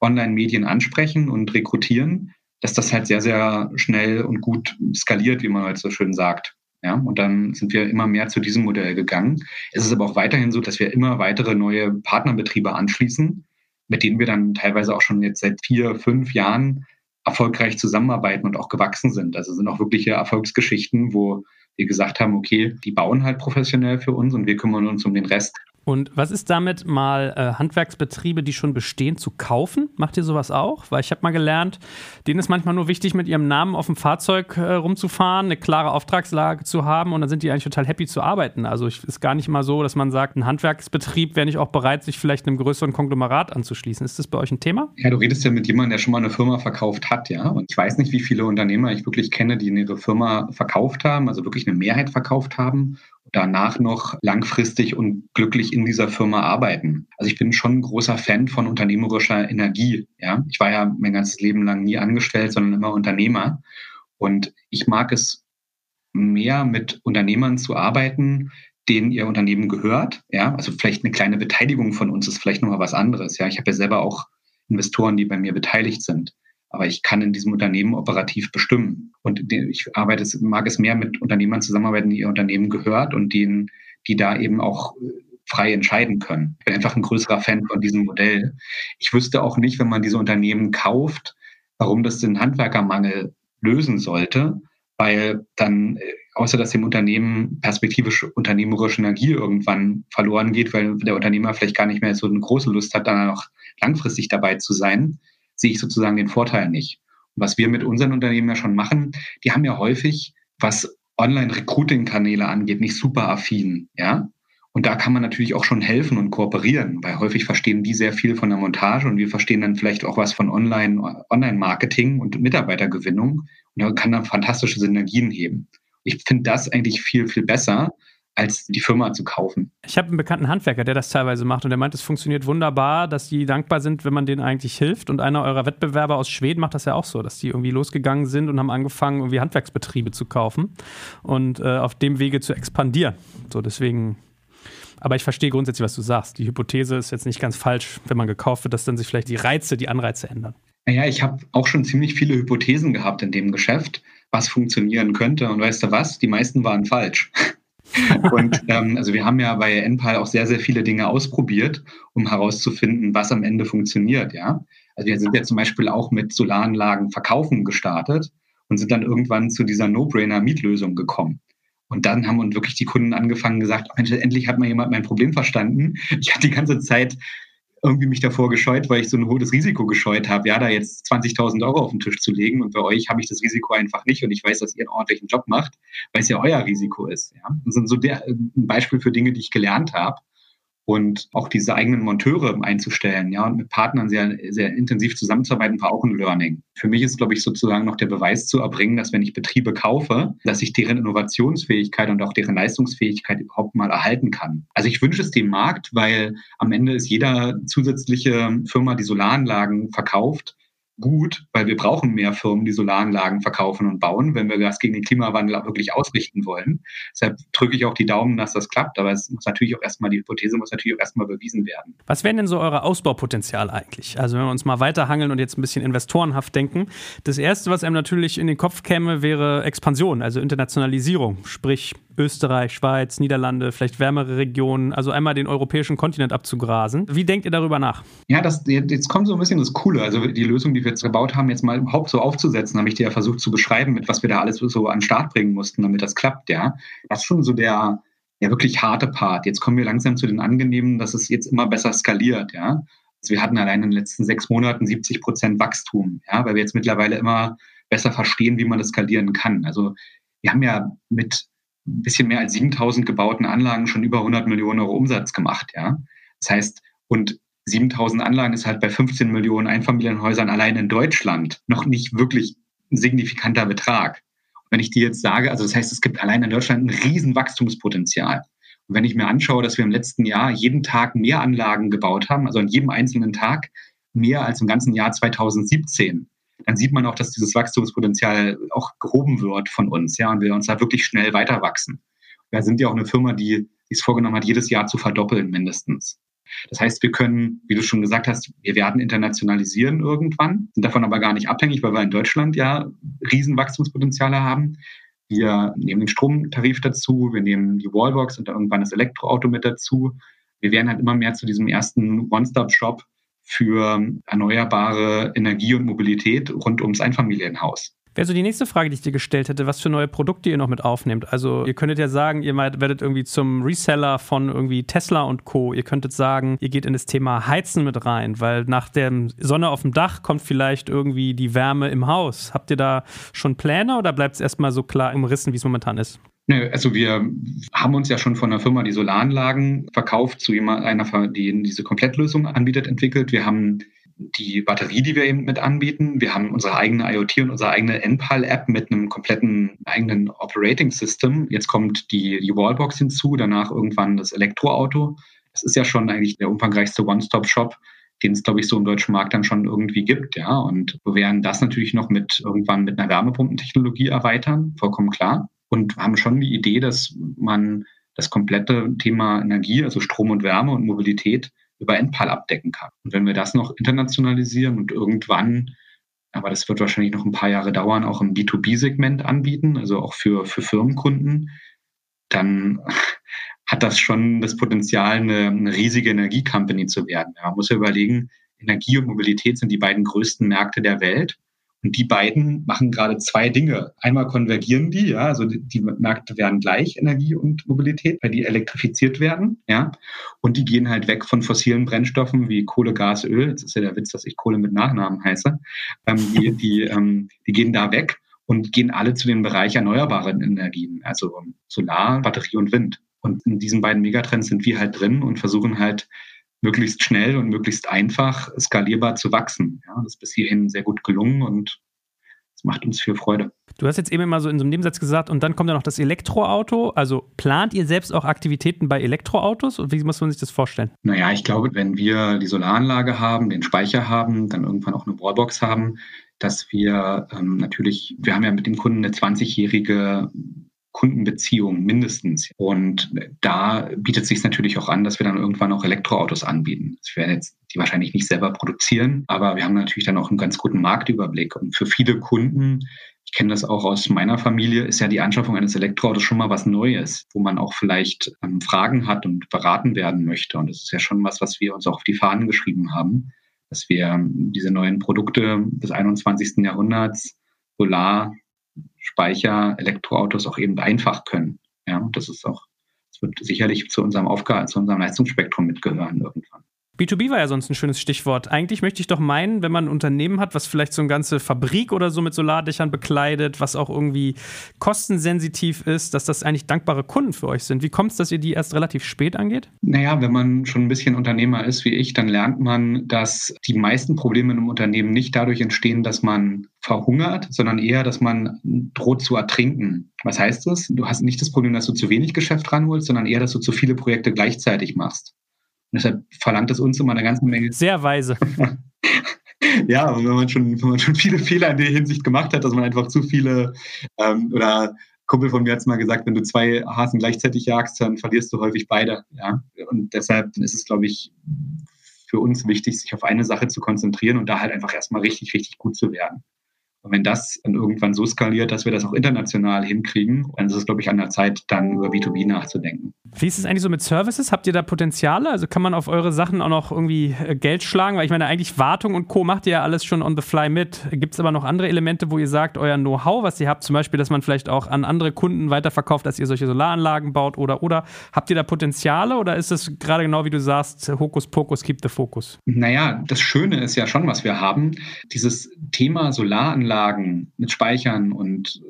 Online-Medien ansprechen und rekrutieren, dass das halt sehr, sehr schnell und gut skaliert, wie man halt so schön sagt. Ja, und dann sind wir immer mehr zu diesem Modell gegangen. Es ist aber auch weiterhin so, dass wir immer weitere neue Partnerbetriebe anschließen, mit denen wir dann teilweise auch schon jetzt seit vier, fünf Jahren erfolgreich zusammenarbeiten und auch gewachsen sind. Also sind auch wirkliche Erfolgsgeschichten, wo wir gesagt haben, okay, die bauen halt professionell für uns und wir kümmern uns um den Rest. Und was ist damit mal äh, Handwerksbetriebe, die schon bestehen, zu kaufen? Macht ihr sowas auch? Weil ich habe mal gelernt, denen ist manchmal nur wichtig, mit ihrem Namen auf dem Fahrzeug äh, rumzufahren, eine klare Auftragslage zu haben und dann sind die eigentlich total happy zu arbeiten. Also es ist gar nicht mal so, dass man sagt, ein Handwerksbetrieb wäre nicht auch bereit, sich vielleicht einem größeren Konglomerat anzuschließen. Ist das bei euch ein Thema? Ja, du redest ja mit jemandem, der schon mal eine Firma verkauft hat, ja. Und ich weiß nicht, wie viele Unternehmer ich wirklich kenne, die ihre Firma verkauft haben, also wirklich eine Mehrheit verkauft haben danach noch langfristig und glücklich in dieser Firma arbeiten. Also ich bin schon ein großer Fan von unternehmerischer Energie. Ja, ich war ja mein ganzes Leben lang nie angestellt, sondern immer Unternehmer. Und ich mag es mehr mit Unternehmern zu arbeiten, denen ihr Unternehmen gehört. Ja, also vielleicht eine kleine Beteiligung von uns ist vielleicht nochmal was anderes. Ja, ich habe ja selber auch Investoren, die bei mir beteiligt sind aber ich kann in diesem Unternehmen operativ bestimmen. Und ich arbeite, mag es mehr mit Unternehmern zusammenarbeiten, die ihr Unternehmen gehört und denen, die da eben auch äh, frei entscheiden können. Ich bin einfach ein größerer Fan von diesem Modell. Ich wüsste auch nicht, wenn man diese Unternehmen kauft, warum das den Handwerkermangel lösen sollte, weil dann, äh, außer dass dem Unternehmen perspektivisch unternehmerische Energie irgendwann verloren geht, weil der Unternehmer vielleicht gar nicht mehr so eine große Lust hat, dann auch langfristig dabei zu sein, sehe ich sozusagen den Vorteil nicht. Und was wir mit unseren Unternehmen ja schon machen, die haben ja häufig, was Online-Recruiting-Kanäle angeht, nicht super affin, ja. Und da kann man natürlich auch schon helfen und kooperieren, weil häufig verstehen die sehr viel von der Montage und wir verstehen dann vielleicht auch was von Online, Online-Marketing und Mitarbeitergewinnung und da kann dann fantastische Synergien heben. Ich finde das eigentlich viel, viel besser, als die Firma zu kaufen. Ich habe einen bekannten Handwerker, der das teilweise macht und der meint, es funktioniert wunderbar, dass die dankbar sind, wenn man denen eigentlich hilft. Und einer eurer Wettbewerber aus Schweden macht das ja auch so, dass die irgendwie losgegangen sind und haben angefangen, irgendwie Handwerksbetriebe zu kaufen und äh, auf dem Wege zu expandieren. So, deswegen aber ich verstehe grundsätzlich, was du sagst. Die Hypothese ist jetzt nicht ganz falsch, wenn man gekauft wird, dass dann sich vielleicht die Reize, die Anreize ändern. Naja, ich habe auch schon ziemlich viele Hypothesen gehabt in dem Geschäft, was funktionieren könnte. Und weißt du was? Die meisten waren falsch. und ähm, also wir haben ja bei NPAL auch sehr, sehr viele Dinge ausprobiert, um herauszufinden, was am Ende funktioniert, ja. Also wir sind ja zum Beispiel auch mit Solaranlagen verkaufen gestartet und sind dann irgendwann zu dieser No-Brainer-Mietlösung gekommen. Und dann haben uns wirklich die Kunden angefangen gesagt, Mensch, endlich hat mal jemand mein Problem verstanden. Ich hatte die ganze Zeit irgendwie mich davor gescheut, weil ich so ein hohes Risiko gescheut habe, ja, da jetzt 20.000 Euro auf den Tisch zu legen. Und bei euch habe ich das Risiko einfach nicht und ich weiß, dass ihr einen ordentlichen Job macht, weil es ja euer Risiko ist. Ja. Das sind so der, ein Beispiel für Dinge, die ich gelernt habe und auch diese eigenen Monteure einzustellen, ja, und mit Partnern sehr, sehr intensiv zusammenzuarbeiten, war auch ein Learning. Für mich ist, glaube ich, sozusagen noch der Beweis zu erbringen, dass wenn ich Betriebe kaufe, dass ich deren Innovationsfähigkeit und auch deren Leistungsfähigkeit überhaupt mal erhalten kann. Also ich wünsche es dem Markt, weil am Ende ist jeder zusätzliche Firma, die Solaranlagen verkauft, gut, weil wir brauchen mehr Firmen, die Solaranlagen verkaufen und bauen, wenn wir das gegen den Klimawandel auch wirklich ausrichten wollen. Deshalb drücke ich auch die Daumen, dass das klappt. Aber es muss natürlich auch erstmal, die Hypothese muss natürlich auch erstmal bewiesen werden. Was wären denn so eure Ausbaupotenzial eigentlich? Also wenn wir uns mal weiterhangeln und jetzt ein bisschen investorenhaft denken. Das erste, was einem natürlich in den Kopf käme, wäre Expansion, also Internationalisierung. Sprich, Österreich, Schweiz, Niederlande, vielleicht wärmere Regionen, also einmal den europäischen Kontinent abzugrasen. Wie denkt ihr darüber nach? Ja, das, jetzt kommt so ein bisschen das Coole. Also die Lösung, die wir jetzt gebaut haben, jetzt mal überhaupt so aufzusetzen, habe ich dir ja versucht zu beschreiben, mit was wir da alles so an den Start bringen mussten, damit das klappt, ja. Das ist schon so der, der wirklich harte Part. Jetzt kommen wir langsam zu den angenehmen, dass es jetzt immer besser skaliert, ja. Also wir hatten allein in den letzten sechs Monaten 70 Prozent Wachstum, ja, weil wir jetzt mittlerweile immer besser verstehen, wie man das skalieren kann. Also wir haben ja mit ein bisschen mehr als 7000 gebauten Anlagen schon über 100 Millionen Euro Umsatz gemacht. Ja? Das heißt, und 7000 Anlagen ist halt bei 15 Millionen Einfamilienhäusern allein in Deutschland noch nicht wirklich ein signifikanter Betrag. Und wenn ich dir jetzt sage, also das heißt, es gibt allein in Deutschland ein riesen Wachstumspotenzial. Und wenn ich mir anschaue, dass wir im letzten Jahr jeden Tag mehr Anlagen gebaut haben, also an jedem einzelnen Tag mehr als im ganzen Jahr 2017, dann sieht man auch, dass dieses Wachstumspotenzial auch gehoben wird von uns, ja, und wir uns da wirklich schnell weiter wachsen. Wir sind ja auch eine Firma, die, es vorgenommen hat, jedes Jahr zu verdoppeln mindestens. Das heißt, wir können, wie du schon gesagt hast, wir werden internationalisieren irgendwann, sind davon aber gar nicht abhängig, weil wir in Deutschland ja riesen Wachstumspotenziale haben. Wir nehmen den Stromtarif dazu, wir nehmen die Wallbox und dann irgendwann das Elektroauto mit dazu. Wir werden halt immer mehr zu diesem ersten One-Stop-Shop für erneuerbare Energie und Mobilität rund ums Einfamilienhaus. Wäre so die nächste Frage, die ich dir gestellt hätte, was für neue Produkte ihr noch mit aufnehmt. Also ihr könntet ja sagen, ihr werdet irgendwie zum Reseller von irgendwie Tesla und Co. Ihr könntet sagen, ihr geht in das Thema Heizen mit rein, weil nach der Sonne auf dem Dach kommt vielleicht irgendwie die Wärme im Haus. Habt ihr da schon Pläne oder bleibt es erstmal so klar umrissen, wie es momentan ist? Also wir haben uns ja schon von einer Firma, die Solaranlagen verkauft, zu jemand, einer, die diese Komplettlösung anbietet, entwickelt. Wir haben die Batterie, die wir eben mit anbieten. Wir haben unsere eigene IoT und unsere eigene NPAL-App mit einem kompletten eigenen Operating System. Jetzt kommt die, die Wallbox hinzu, danach irgendwann das Elektroauto. Das ist ja schon eigentlich der umfangreichste One-Stop-Shop, den es, glaube ich, so im deutschen Markt dann schon irgendwie gibt. Ja, und wir werden das natürlich noch mit irgendwann mit einer Wärmepumpentechnologie erweitern, vollkommen klar und haben schon die Idee, dass man das komplette Thema Energie, also Strom und Wärme und Mobilität über Endpal abdecken kann. Und wenn wir das noch internationalisieren und irgendwann, aber das wird wahrscheinlich noch ein paar Jahre dauern, auch im B2B-Segment anbieten, also auch für, für Firmenkunden, dann hat das schon das Potenzial, eine, eine riesige Energiecompany zu werden. man muss ja überlegen, Energie und Mobilität sind die beiden größten Märkte der Welt. Und die beiden machen gerade zwei Dinge. Einmal konvergieren die, ja, also die, Märkte werden gleich, Energie und Mobilität, weil die elektrifiziert werden, ja. Und die gehen halt weg von fossilen Brennstoffen wie Kohle, Gas, Öl. Jetzt ist ja der Witz, dass ich Kohle mit Nachnamen heiße. Ähm, die, die, ähm, die gehen da weg und gehen alle zu dem Bereich erneuerbaren Energien, also Solar, Batterie und Wind. Und in diesen beiden Megatrends sind wir halt drin und versuchen halt möglichst schnell und möglichst einfach skalierbar zu wachsen. Ja, das ist bis hierhin sehr gut gelungen und Das macht uns viel Freude. Du hast jetzt eben immer so in so einem Nebensatz gesagt, und dann kommt ja noch das Elektroauto. Also plant ihr selbst auch Aktivitäten bei Elektroautos? Und wie muss man sich das vorstellen? Naja, ich glaube, wenn wir die Solaranlage haben, den Speicher haben, dann irgendwann auch eine Wallbox haben, dass wir ähm, natürlich, wir haben ja mit dem Kunden eine 20-jährige Kundenbeziehung mindestens. Und da bietet es sich natürlich auch an, dass wir dann irgendwann auch Elektroautos anbieten. Wir werden jetzt die wahrscheinlich nicht selber produzieren, aber wir haben natürlich dann auch einen ganz guten Marktüberblick. Und für viele Kunden ich kenne das auch aus meiner Familie, ist ja die Anschaffung eines Elektroautos schon mal was Neues, wo man auch vielleicht ähm, Fragen hat und beraten werden möchte. Und das ist ja schon was, was wir uns auch auf die Fahnen geschrieben haben, dass wir ähm, diese neuen Produkte des 21. Jahrhunderts, Solar, Speicher, Elektroautos auch eben einfach können. Ja, das ist auch, das wird sicherlich zu unserem Aufgabe, zu unserem Leistungsspektrum mitgehören irgendwann. B2B war ja sonst ein schönes Stichwort. Eigentlich möchte ich doch meinen, wenn man ein Unternehmen hat, was vielleicht so eine ganze Fabrik oder so mit Solardächern bekleidet, was auch irgendwie kostensensitiv ist, dass das eigentlich dankbare Kunden für euch sind. Wie kommt es, dass ihr die erst relativ spät angeht? Naja, wenn man schon ein bisschen Unternehmer ist wie ich, dann lernt man, dass die meisten Probleme in einem Unternehmen nicht dadurch entstehen, dass man verhungert, sondern eher, dass man droht zu ertrinken. Was heißt das? Du hast nicht das Problem, dass du zu wenig Geschäft ranholst, sondern eher, dass du zu viele Projekte gleichzeitig machst. Und deshalb verlangt es uns immer eine ganze Menge. Sehr weise. ja, wenn man, schon, wenn man schon viele Fehler in der Hinsicht gemacht hat, dass man einfach zu viele ähm, oder Kumpel von mir hat es mal gesagt, wenn du zwei Hasen gleichzeitig jagst, dann verlierst du häufig beide. Ja? Und deshalb ist es, glaube ich, für uns wichtig, sich auf eine Sache zu konzentrieren und da halt einfach erstmal richtig, richtig gut zu werden. Und wenn das dann irgendwann so skaliert, dass wir das auch international hinkriegen, dann ist es, glaube ich, an der Zeit, dann über B2B nachzudenken. Wie ist es eigentlich so mit Services? Habt ihr da Potenziale? Also kann man auf eure Sachen auch noch irgendwie äh, Geld schlagen? Weil ich meine, eigentlich Wartung und Co. macht ihr ja alles schon on the fly mit. Gibt es aber noch andere Elemente, wo ihr sagt, euer Know-how, was ihr habt, zum Beispiel, dass man vielleicht auch an andere Kunden weiterverkauft, dass ihr solche Solaranlagen baut oder oder habt ihr da Potenziale oder ist es gerade genau wie du sagst, Hokuspokus, keep the focus? Naja, das Schöne ist ja schon, was wir haben. Dieses Thema Solaranlagen mit Speichern und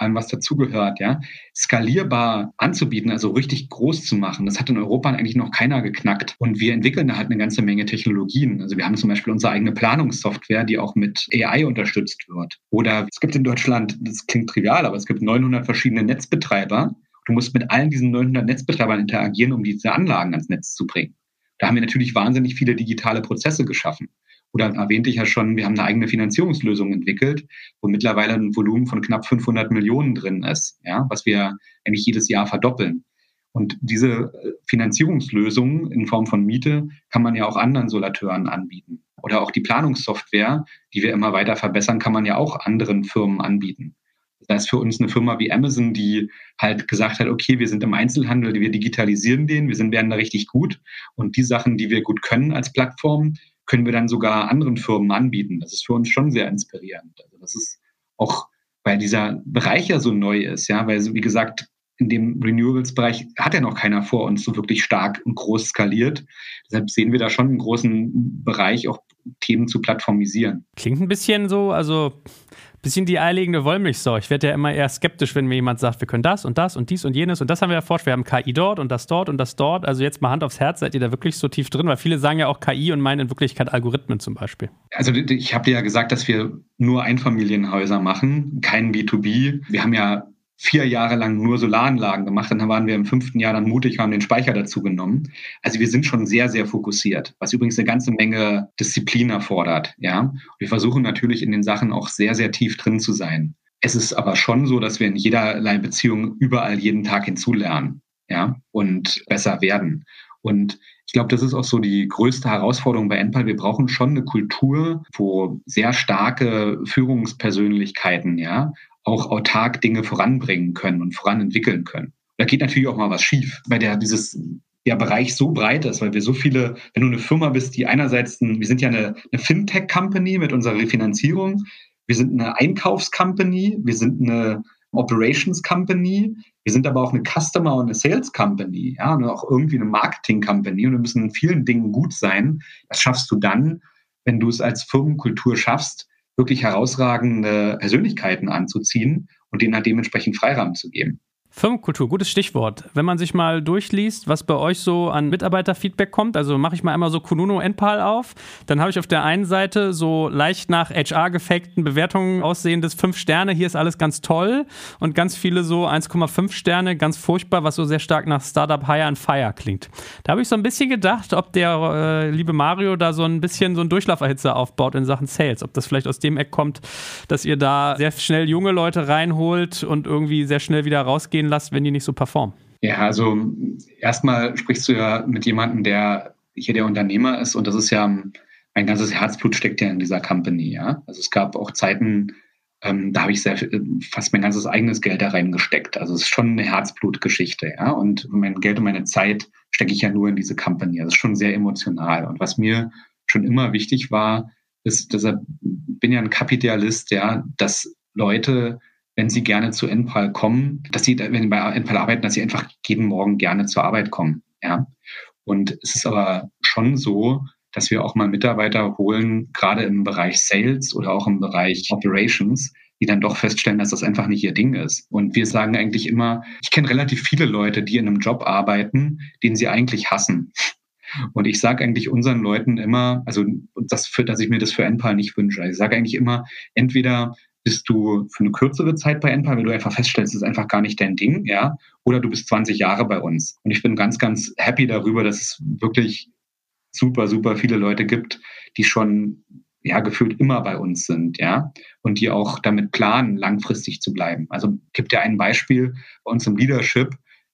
allem, was dazugehört, ja, skalierbar anzubieten, also richtig groß zu machen. Das hat in Europa eigentlich noch keiner geknackt. Und wir entwickeln da halt eine ganze Menge Technologien. Also wir haben zum Beispiel unsere eigene Planungssoftware, die auch mit AI unterstützt wird. Oder es gibt in Deutschland, das klingt trivial, aber es gibt 900 verschiedene Netzbetreiber. Du musst mit allen diesen 900 Netzbetreibern interagieren, um diese Anlagen ans Netz zu bringen. Da haben wir natürlich wahnsinnig viele digitale Prozesse geschaffen oder erwähnte ich ja schon, wir haben eine eigene Finanzierungslösung entwickelt, wo mittlerweile ein Volumen von knapp 500 Millionen drin ist, ja, was wir eigentlich jedes Jahr verdoppeln. Und diese äh, Finanzierungslösung in Form von Miete kann man ja auch anderen Solateuren anbieten. Oder auch die Planungssoftware, die wir immer weiter verbessern, kann man ja auch anderen Firmen anbieten. Das heißt für uns eine Firma wie Amazon, die halt gesagt hat, okay, wir sind im Einzelhandel, wir digitalisieren den, wir sind, werden da richtig gut. Und die Sachen, die wir gut können als Plattform, können wir dann sogar anderen Firmen anbieten. Das ist für uns schon sehr inspirierend. Also das ist auch, weil dieser Bereich ja so neu ist, ja, weil, wie gesagt, in dem Renewables-Bereich hat ja noch keiner vor uns so wirklich stark und groß skaliert. Deshalb sehen wir da schon einen großen Bereich, auch Themen zu plattformisieren. Klingt ein bisschen so, also bisschen die eierlegende Wollmilchsau. Ich werde ja immer eher skeptisch, wenn mir jemand sagt, wir können das und das und dies und jenes und das haben wir erforscht. Wir haben KI dort und das dort und das dort. Also jetzt mal Hand aufs Herz, seid ihr da wirklich so tief drin? Weil viele sagen ja auch KI und meinen in Wirklichkeit Algorithmen zum Beispiel. Also ich habe dir ja gesagt, dass wir nur Einfamilienhäuser machen, kein B2B. Wir haben ja vier Jahre lang nur Solaranlagen gemacht. Dann waren wir im fünften Jahr dann mutig haben den Speicher dazu genommen. Also wir sind schon sehr, sehr fokussiert, was übrigens eine ganze Menge Disziplin erfordert. Ja, wir versuchen natürlich in den Sachen auch sehr, sehr tief drin zu sein. Es ist aber schon so, dass wir in jederlei Beziehung überall jeden Tag hinzulernen, ja, und besser werden. Und ich glaube, das ist auch so die größte Herausforderung bei Enpal. Wir brauchen schon eine Kultur, wo sehr starke Führungspersönlichkeiten, ja, auch autark Dinge voranbringen können und voranentwickeln können. Da geht natürlich auch mal was schief, weil der dieses der Bereich so breit ist, weil wir so viele, wenn du eine Firma bist, die einerseits, ein, wir sind ja eine, eine Fintech-Company mit unserer Refinanzierung, wir sind eine Einkaufs-Company, wir sind eine Operations-Company, wir sind aber auch eine Customer- und eine Sales-Company, ja, und auch irgendwie eine Marketing-Company und wir müssen in vielen Dingen gut sein. Das schaffst du dann, wenn du es als Firmenkultur schaffst, wirklich herausragende Persönlichkeiten anzuziehen und denen halt dementsprechend Freiraum zu geben. Firmenkultur, gutes Stichwort. Wenn man sich mal durchliest, was bei euch so an Mitarbeiterfeedback kommt, also mache ich mal einmal so Kununo Enpal auf, dann habe ich auf der einen Seite so leicht nach HR gefakten Bewertungen aussehendes 5 Sterne, hier ist alles ganz toll und ganz viele so 1,5 Sterne, ganz furchtbar, was so sehr stark nach Startup Hire and Fire klingt. Da habe ich so ein bisschen gedacht, ob der äh, liebe Mario da so ein bisschen so einen Durchlauferhitzer aufbaut in Sachen Sales, ob das vielleicht aus dem Eck kommt, dass ihr da sehr schnell junge Leute reinholt und irgendwie sehr schnell wieder rausgehen lasst, wenn die nicht so performen? Ja, also erstmal sprichst du ja mit jemandem, der hier der Unternehmer ist und das ist ja mein ganzes Herzblut steckt ja in dieser Company, ja. Also es gab auch Zeiten, ähm, da habe ich sehr, fast mein ganzes eigenes Geld da reingesteckt. Also es ist schon eine Herzblutgeschichte, ja. Und mein Geld und meine Zeit stecke ich ja nur in diese Company. Das ist schon sehr emotional. Und was mir schon immer wichtig war, ist, deshalb bin ja ein Kapitalist, ja, dass Leute wenn sie gerne zu NPAL kommen, dass sie, wenn sie bei NPAL arbeiten, dass sie einfach jeden Morgen gerne zur Arbeit kommen. Ja. Und es ist aber schon so, dass wir auch mal Mitarbeiter holen, gerade im Bereich Sales oder auch im Bereich Operations, die dann doch feststellen, dass das einfach nicht ihr Ding ist. Und wir sagen eigentlich immer, ich kenne relativ viele Leute, die in einem Job arbeiten, den sie eigentlich hassen. Und ich sage eigentlich unseren Leuten immer, also das für, dass ich mir das für NPAL nicht wünsche. Ich sage eigentlich immer, entweder bist du für eine kürzere Zeit bei Enpal, weil du einfach feststellst, es ist einfach gar nicht dein Ding, ja, oder du bist 20 Jahre bei uns. Und ich bin ganz, ganz happy darüber, dass es wirklich super, super viele Leute gibt, die schon ja gefühlt immer bei uns sind, ja, und die auch damit planen, langfristig zu bleiben. Also gibt ja ein Beispiel bei uns im Leadership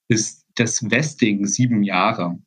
ist das Vesting sieben Jahre.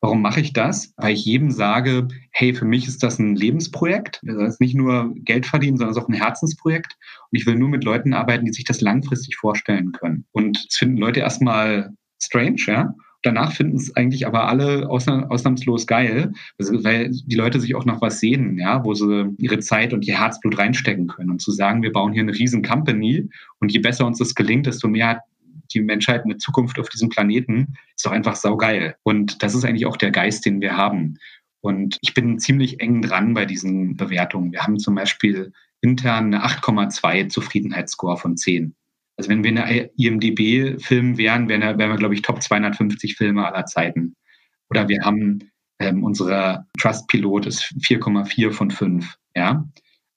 Warum mache ich das? Weil ich jedem sage, hey, für mich ist das ein Lebensprojekt. Das ist nicht nur Geld verdienen, sondern es ist auch ein Herzensprojekt. Und ich will nur mit Leuten arbeiten, die sich das langfristig vorstellen können. Und das finden Leute erstmal strange, ja. Danach finden es eigentlich aber alle ausnahmslos geil, also, weil die Leute sich auch noch was sehen, ja, wo sie ihre Zeit und ihr Herzblut reinstecken können. Und zu sagen, wir bauen hier eine riesen Company und je besser uns das gelingt, desto mehr die Menschheit eine Zukunft auf diesem Planeten, ist doch einfach saugeil. Und das ist eigentlich auch der Geist, den wir haben. Und ich bin ziemlich eng dran bei diesen Bewertungen. Wir haben zum Beispiel intern eine 8,2 Zufriedenheitsscore von 10. Also wenn wir eine IMDB-Film wären, wären wir, glaube ich, Top 250 Filme aller Zeiten. Oder wir haben ähm, unsere Trust-Pilot ist 4,4 von 5. Ja.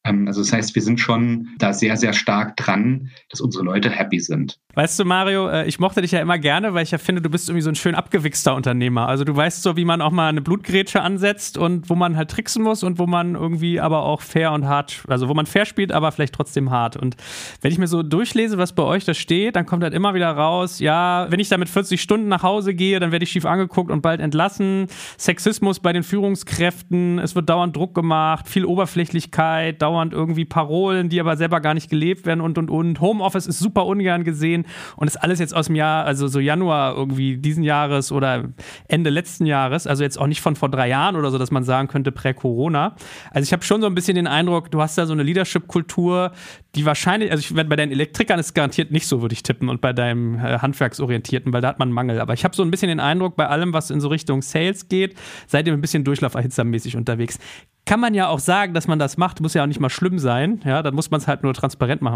Ähm, also das heißt, wir sind schon da sehr, sehr stark dran, dass unsere Leute happy sind. Weißt du, Mario, äh, ich mochte dich ja immer gerne, weil ich ja finde, du bist irgendwie so ein schön abgewichster Unternehmer. Also du weißt so, wie man auch mal eine Blutgrätsche ansetzt und wo man halt tricksen muss und wo man irgendwie aber auch fair und hart, also wo man fair spielt, aber vielleicht trotzdem hart. Und wenn ich mir so durchlese, was bei euch da steht, dann kommt halt immer wieder raus, ja, wenn ich da mit 40 Stunden nach Hause gehe, dann werde ich schief angeguckt und bald entlassen. Sexismus bei den Führungskräften, es wird dauernd Druck gemacht, viel Oberflächlichkeit, dauernd irgendwie Parolen, die aber selber gar nicht gelebt werden und und und. Homeoffice ist super ungern gesehen gehen. Und das alles jetzt aus dem Jahr, also so Januar irgendwie diesen Jahres oder Ende letzten Jahres, also jetzt auch nicht von vor drei Jahren oder so, dass man sagen könnte, prä-Corona. Also ich habe schon so ein bisschen den Eindruck, du hast da so eine Leadership-Kultur, die wahrscheinlich, also ich werde bei deinen Elektrikern ist garantiert nicht so, würde ich tippen, und bei deinem äh, Handwerksorientierten, weil da hat man Mangel. Aber ich habe so ein bisschen den Eindruck, bei allem, was in so Richtung Sales geht, seid ihr ein bisschen durchlauferhitzermäßig unterwegs. Kann man ja auch sagen, dass man das macht, muss ja auch nicht mal schlimm sein. Ja, dann muss man es halt nur transparent machen.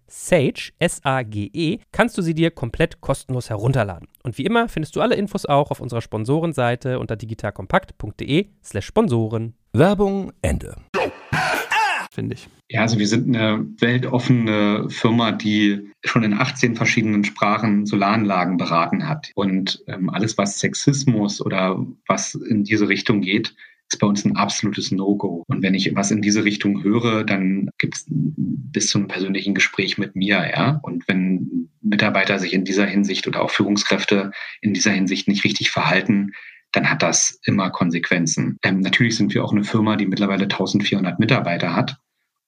Sage, S-A-G-E, kannst du sie dir komplett kostenlos herunterladen. Und wie immer findest du alle Infos auch auf unserer Sponsorenseite unter digitalkompakt.de/slash Sponsoren. Werbung Ende. Finde ich. Ja, also wir sind eine weltoffene Firma, die schon in 18 verschiedenen Sprachen Solaranlagen beraten hat. Und ähm, alles, was Sexismus oder was in diese Richtung geht, ist bei uns ein absolutes No-Go. Und wenn ich was in diese Richtung höre, dann gibt es bis zum persönlichen Gespräch mit mir, ja. Und wenn Mitarbeiter sich in dieser Hinsicht oder auch Führungskräfte in dieser Hinsicht nicht richtig verhalten, dann hat das immer Konsequenzen. Ähm, natürlich sind wir auch eine Firma, die mittlerweile 1400 Mitarbeiter hat.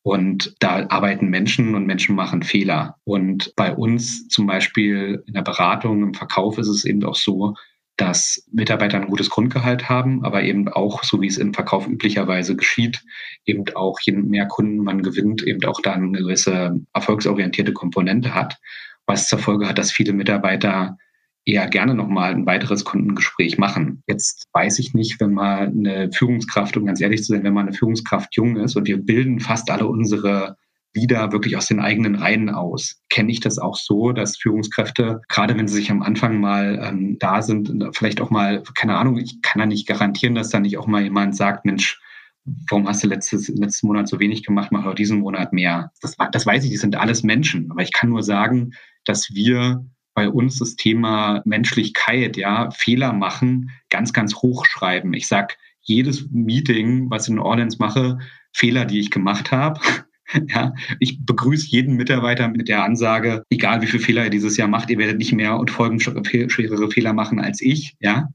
Und da arbeiten Menschen und Menschen machen Fehler. Und bei uns zum Beispiel in der Beratung, im Verkauf ist es eben auch so, dass Mitarbeiter ein gutes Grundgehalt haben, aber eben auch, so wie es im Verkauf üblicherweise geschieht, eben auch je mehr Kunden man gewinnt, eben auch dann eine gewisse erfolgsorientierte Komponente hat, was zur Folge hat, dass viele Mitarbeiter eher gerne nochmal ein weiteres Kundengespräch machen. Jetzt weiß ich nicht, wenn man eine Führungskraft, um ganz ehrlich zu sein, wenn man eine Führungskraft jung ist und wir bilden fast alle unsere wieder wirklich aus den eigenen Reihen aus. Kenne ich das auch so, dass Führungskräfte, gerade wenn sie sich am Anfang mal ähm, da sind, vielleicht auch mal, keine Ahnung, ich kann da nicht garantieren, dass da nicht auch mal jemand sagt, Mensch, warum hast du letztes, letzten Monat so wenig gemacht, mach auch diesen Monat mehr. Das, das weiß ich, die sind alles Menschen. Aber ich kann nur sagen, dass wir bei uns das Thema Menschlichkeit, ja, Fehler machen, ganz, ganz hoch schreiben. Ich sag jedes Meeting, was ich in Ordnance mache, Fehler, die ich gemacht habe, Ja, ich begrüße jeden Mitarbeiter mit der Ansage, egal wie viele Fehler ihr dieses Jahr macht, ihr werdet nicht mehr und folgenschwerere Fehler machen als ich. Ja,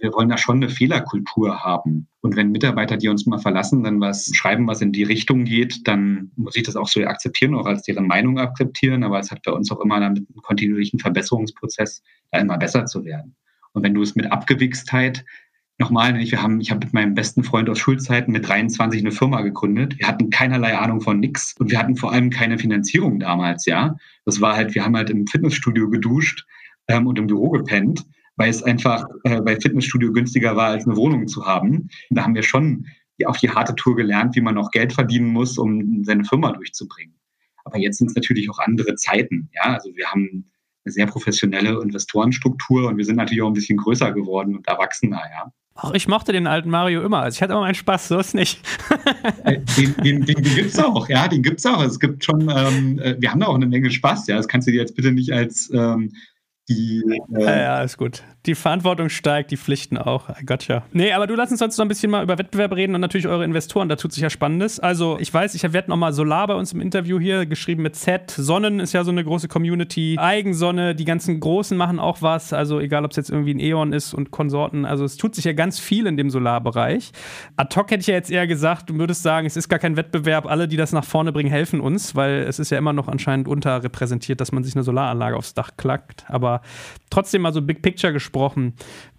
wir wollen da schon eine Fehlerkultur haben. Und wenn Mitarbeiter, die uns mal verlassen, dann was schreiben, was in die Richtung geht, dann muss ich das auch so akzeptieren, auch als deren Meinung akzeptieren. Aber es hat bei uns auch immer damit einen kontinuierlichen Verbesserungsprozess, da immer besser zu werden. Und wenn du es mit Abgewichstheit nochmal, wir haben, ich habe mit meinem besten Freund aus Schulzeiten mit 23 eine Firma gegründet. Wir hatten keinerlei Ahnung von nix und wir hatten vor allem keine Finanzierung damals, ja. Das war halt, wir haben halt im Fitnessstudio geduscht ähm, und im Büro gepennt, weil es einfach äh, bei Fitnessstudio günstiger war, als eine Wohnung zu haben. Da haben wir schon auf die harte Tour gelernt, wie man auch Geld verdienen muss, um seine Firma durchzubringen. Aber jetzt sind es natürlich auch andere Zeiten, ja. Also wir haben eine sehr professionelle Investorenstruktur und wir sind natürlich auch ein bisschen größer geworden und erwachsener, ja. Ach, ich mochte den alten Mario immer. Also ich hatte immer meinen Spaß, so ist nicht. Äh, den, den, den, den gibt es auch, ja, den gibt es auch. Es gibt schon, ähm, äh, wir haben da auch eine Menge Spaß, ja. Das kannst du dir jetzt bitte nicht als ähm, die. Äh ja, ja, ist gut. Die Verantwortung steigt, die Pflichten auch. Gotcha. Nee, aber du lass uns sonst noch ein bisschen mal über Wettbewerb reden und natürlich eure Investoren. Da tut sich ja Spannendes. Also, ich weiß, ich werde nochmal Solar bei uns im Interview hier geschrieben mit Z. Sonnen ist ja so eine große Community. Eigensonne, die ganzen Großen machen auch was. Also, egal, ob es jetzt irgendwie ein E.ON ist und Konsorten. Also, es tut sich ja ganz viel in dem Solarbereich. Ad hoc hätte ich ja jetzt eher gesagt, du würdest sagen, es ist gar kein Wettbewerb. Alle, die das nach vorne bringen, helfen uns, weil es ist ja immer noch anscheinend unterrepräsentiert, dass man sich eine Solaranlage aufs Dach klackt. Aber trotzdem mal so Big Picture gesprochen.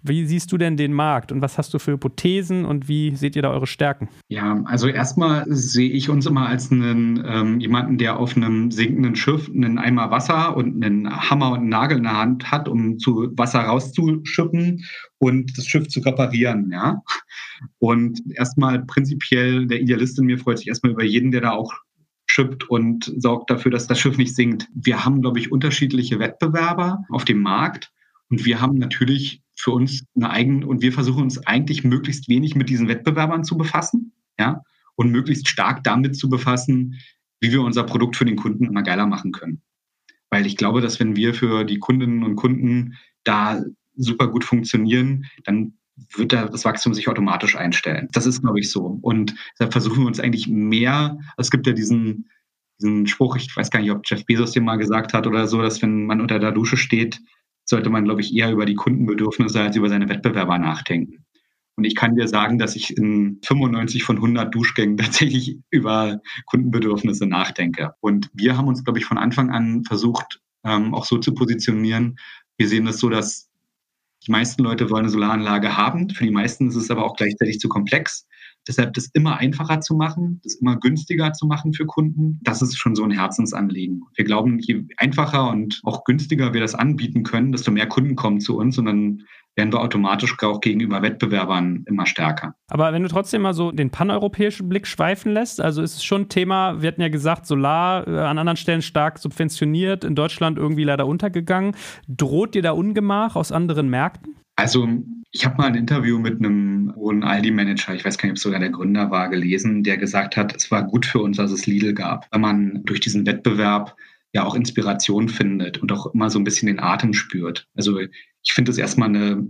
Wie siehst du denn den Markt und was hast du für Hypothesen und wie seht ihr da eure Stärken? Ja, also erstmal sehe ich uns immer als einen, ähm, jemanden, der auf einem sinkenden Schiff einen Eimer Wasser und einen Hammer und einen Nagel in der Hand hat, um zu Wasser rauszuschippen und das Schiff zu reparieren, ja. Und erstmal prinzipiell, der Idealist in mir freut sich erstmal über jeden, der da auch schippt und sorgt dafür, dass das Schiff nicht sinkt. Wir haben, glaube ich, unterschiedliche Wettbewerber auf dem Markt und wir haben natürlich für uns eine eigene und wir versuchen uns eigentlich möglichst wenig mit diesen Wettbewerbern zu befassen, ja, und möglichst stark damit zu befassen, wie wir unser Produkt für den Kunden immer geiler machen können. Weil ich glaube, dass wenn wir für die Kundinnen und Kunden da super gut funktionieren, dann wird da das Wachstum sich automatisch einstellen. Das ist, glaube ich, so. Und da versuchen wir uns eigentlich mehr, es gibt ja diesen, diesen Spruch, ich weiß gar nicht, ob Jeff Bezos den mal gesagt hat oder so, dass wenn man unter der Dusche steht, sollte man, glaube ich, eher über die Kundenbedürfnisse als über seine Wettbewerber nachdenken. Und ich kann dir sagen, dass ich in 95 von 100 Duschgängen tatsächlich über Kundenbedürfnisse nachdenke. Und wir haben uns, glaube ich, von Anfang an versucht, ähm, auch so zu positionieren. Wir sehen das so, dass die meisten Leute wollen eine Solaranlage haben. Für die meisten ist es aber auch gleichzeitig zu komplex. Deshalb das immer einfacher zu machen, das immer günstiger zu machen für Kunden, das ist schon so ein Herzensanliegen. Wir glauben, je einfacher und auch günstiger wir das anbieten können, desto mehr Kunden kommen zu uns und dann werden wir automatisch auch gegenüber Wettbewerbern immer stärker. Aber wenn du trotzdem mal so den paneuropäischen Blick schweifen lässt, also ist es schon ein Thema, wir hatten ja gesagt, Solar äh, an anderen Stellen stark subventioniert, in Deutschland irgendwie leider untergegangen. Droht dir da Ungemach aus anderen Märkten? Also ich habe mal ein Interview mit einem hohen Aldi-Manager, ich weiß gar nicht, ob es sogar der Gründer war, gelesen, der gesagt hat, es war gut für uns, dass es Lidl gab, weil man durch diesen Wettbewerb ja auch Inspiration findet und auch immer so ein bisschen den Atem spürt. Also ich finde das erstmal eine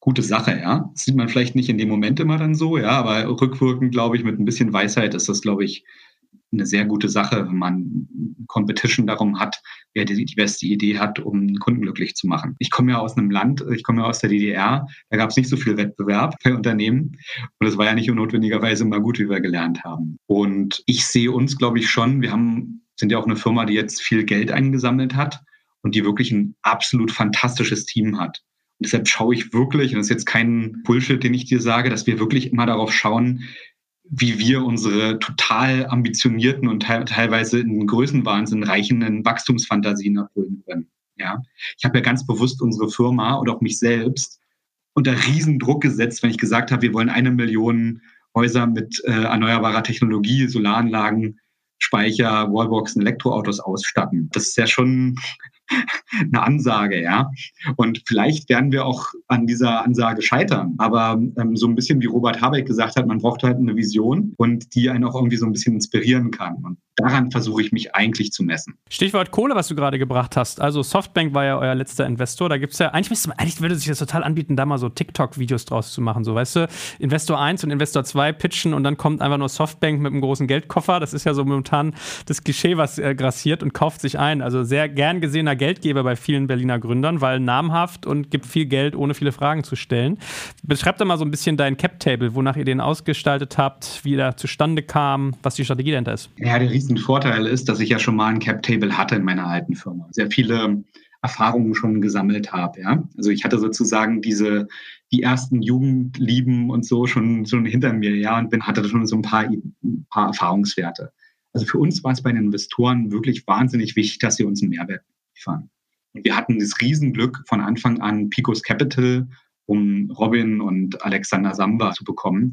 gute Sache, ja. Das sieht man vielleicht nicht in dem Moment immer dann so, ja, aber rückwirkend, glaube ich, mit ein bisschen Weisheit ist das, glaube ich, eine sehr gute Sache, wenn man Competition darum hat, wer die, die beste Idee hat, um Kunden glücklich zu machen. Ich komme ja aus einem Land, ich komme ja aus der DDR, da gab es nicht so viel Wettbewerb bei Unternehmen und es war ja nicht notwendigerweise immer gut, wie wir gelernt haben. Und ich sehe uns, glaube ich, schon, wir haben, sind ja auch eine Firma, die jetzt viel Geld eingesammelt hat und die wirklich ein absolut fantastisches Team hat. Und deshalb schaue ich wirklich, und das ist jetzt kein Bullshit, den ich dir sage, dass wir wirklich immer darauf schauen, wie wir unsere total ambitionierten und te teilweise in Größenwahnsinn reichenden Wachstumsfantasien erfüllen können. Ja, ich habe ja ganz bewusst unsere Firma und auch mich selbst unter Riesendruck gesetzt, wenn ich gesagt habe, wir wollen eine Million Häuser mit äh, erneuerbarer Technologie, Solaranlagen, Speicher, Wallboxen, Elektroautos ausstatten. Das ist ja schon eine Ansage, ja. Und vielleicht werden wir auch an dieser Ansage scheitern. Aber ähm, so ein bisschen wie Robert Habeck gesagt hat, man braucht halt eine Vision und die einen auch irgendwie so ein bisschen inspirieren kann. Und daran versuche ich mich eigentlich zu messen. Stichwort Kohle, was du gerade gebracht hast. Also Softbank war ja euer letzter Investor. Da gibt es ja, eigentlich, eigentlich würde sich das total anbieten, da mal so TikTok-Videos draus zu machen. So, weißt du, Investor 1 und Investor 2 pitchen und dann kommt einfach nur Softbank mit einem großen Geldkoffer. Das ist ja so momentan das Klischee, was äh, grassiert und kauft sich ein. Also sehr gern gesehener Geldgeber bei vielen Berliner Gründern, weil namhaft und gibt viel Geld, ohne viele Fragen zu stellen. Beschreib doch mal so ein bisschen dein Cap-Table, wonach ihr den ausgestaltet habt, wie er zustande kam, was die Strategie dahinter ist. Ja, der Riesenvorteil ist, dass ich ja schon mal ein Cap-Table hatte in meiner alten Firma. Sehr viele Erfahrungen schon gesammelt habe. Ja? Also ich hatte sozusagen diese die ersten Jugendlieben und so schon schon hinter mir, ja, und bin hatte schon so ein paar, ein paar Erfahrungswerte. Also für uns war es bei den Investoren wirklich wahnsinnig wichtig, dass sie uns einen Mehrwert liefern. Und wir hatten das Riesenglück von Anfang an Picos Capital, um Robin und Alexander Samba zu bekommen,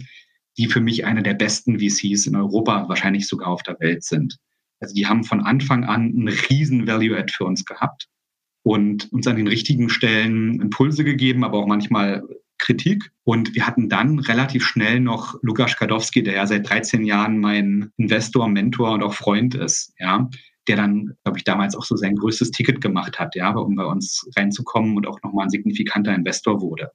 die für mich eine der besten VCs in Europa, wahrscheinlich sogar auf der Welt sind. Also die haben von Anfang an einen riesen Value-Add für uns gehabt und uns an den richtigen Stellen Impulse gegeben, aber auch manchmal Kritik. Und wir hatten dann relativ schnell noch Lukas Kadowski, der ja seit 13 Jahren mein Investor, Mentor und auch Freund ist, ja, der dann, glaube ich, damals auch so sein größtes Ticket gemacht hat, ja, um bei uns reinzukommen und auch nochmal ein signifikanter Investor wurde.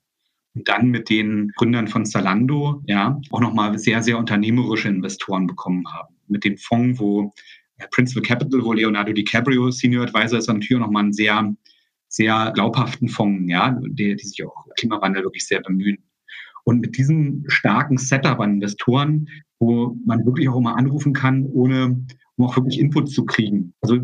Dann mit den Gründern von Zalando, ja, auch nochmal sehr, sehr unternehmerische Investoren bekommen haben. Mit dem Fonds, wo äh, Principal Capital, wo Leonardo DiCaprio Senior Advisor ist, natürlich nochmal einen sehr, sehr glaubhaften Fonds, ja, die, die sich auch Klimawandel wirklich sehr bemühen. Und mit diesem starken Setup an Investoren, wo man wirklich auch immer anrufen kann, ohne um auch wirklich Input zu kriegen. Also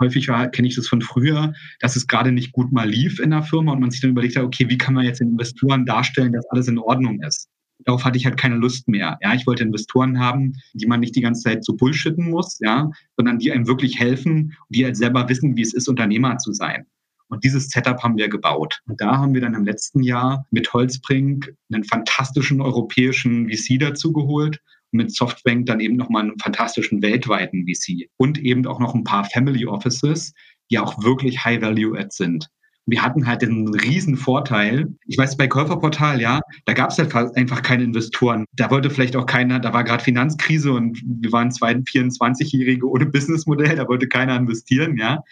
häufig kenne ich das von früher, dass es gerade nicht gut mal lief in der Firma und man sich dann überlegt hat, okay, wie kann man jetzt den Investoren darstellen, dass alles in Ordnung ist? Darauf hatte ich halt keine Lust mehr. Ja, ich wollte Investoren haben, die man nicht die ganze Zeit so bullshitten muss, ja, sondern die einem wirklich helfen die halt selber wissen, wie es ist, Unternehmer zu sein. Und dieses Setup haben wir gebaut. Und da haben wir dann im letzten Jahr mit Holzbrink einen fantastischen europäischen VC dazu geholt mit Softbank dann eben nochmal einen fantastischen weltweiten VC und eben auch noch ein paar Family Offices, die auch wirklich High Value Add sind. Wir hatten halt den riesen Vorteil. Ich weiß, bei Käuferportal, ja, da gab es halt einfach keine Investoren. Da wollte vielleicht auch keiner, da war gerade Finanzkrise und wir waren zwei 24-Jährige ohne Businessmodell, da wollte keiner investieren, ja.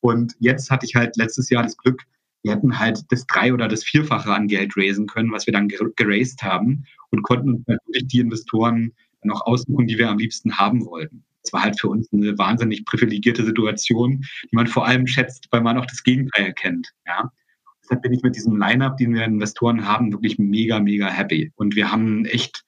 Und jetzt hatte ich halt letztes Jahr das Glück, wir hätten halt das drei- oder das Vierfache an Geld raisen können, was wir dann geraced haben und konnten natürlich die Investoren noch aussuchen, die wir am liebsten haben wollten. Das war halt für uns eine wahnsinnig privilegierte Situation, die man vor allem schätzt, weil man auch das Gegenteil kennt. Ja. Deshalb bin ich mit diesem Line-Up, den wir Investoren haben, wirklich mega, mega happy. Und wir haben echt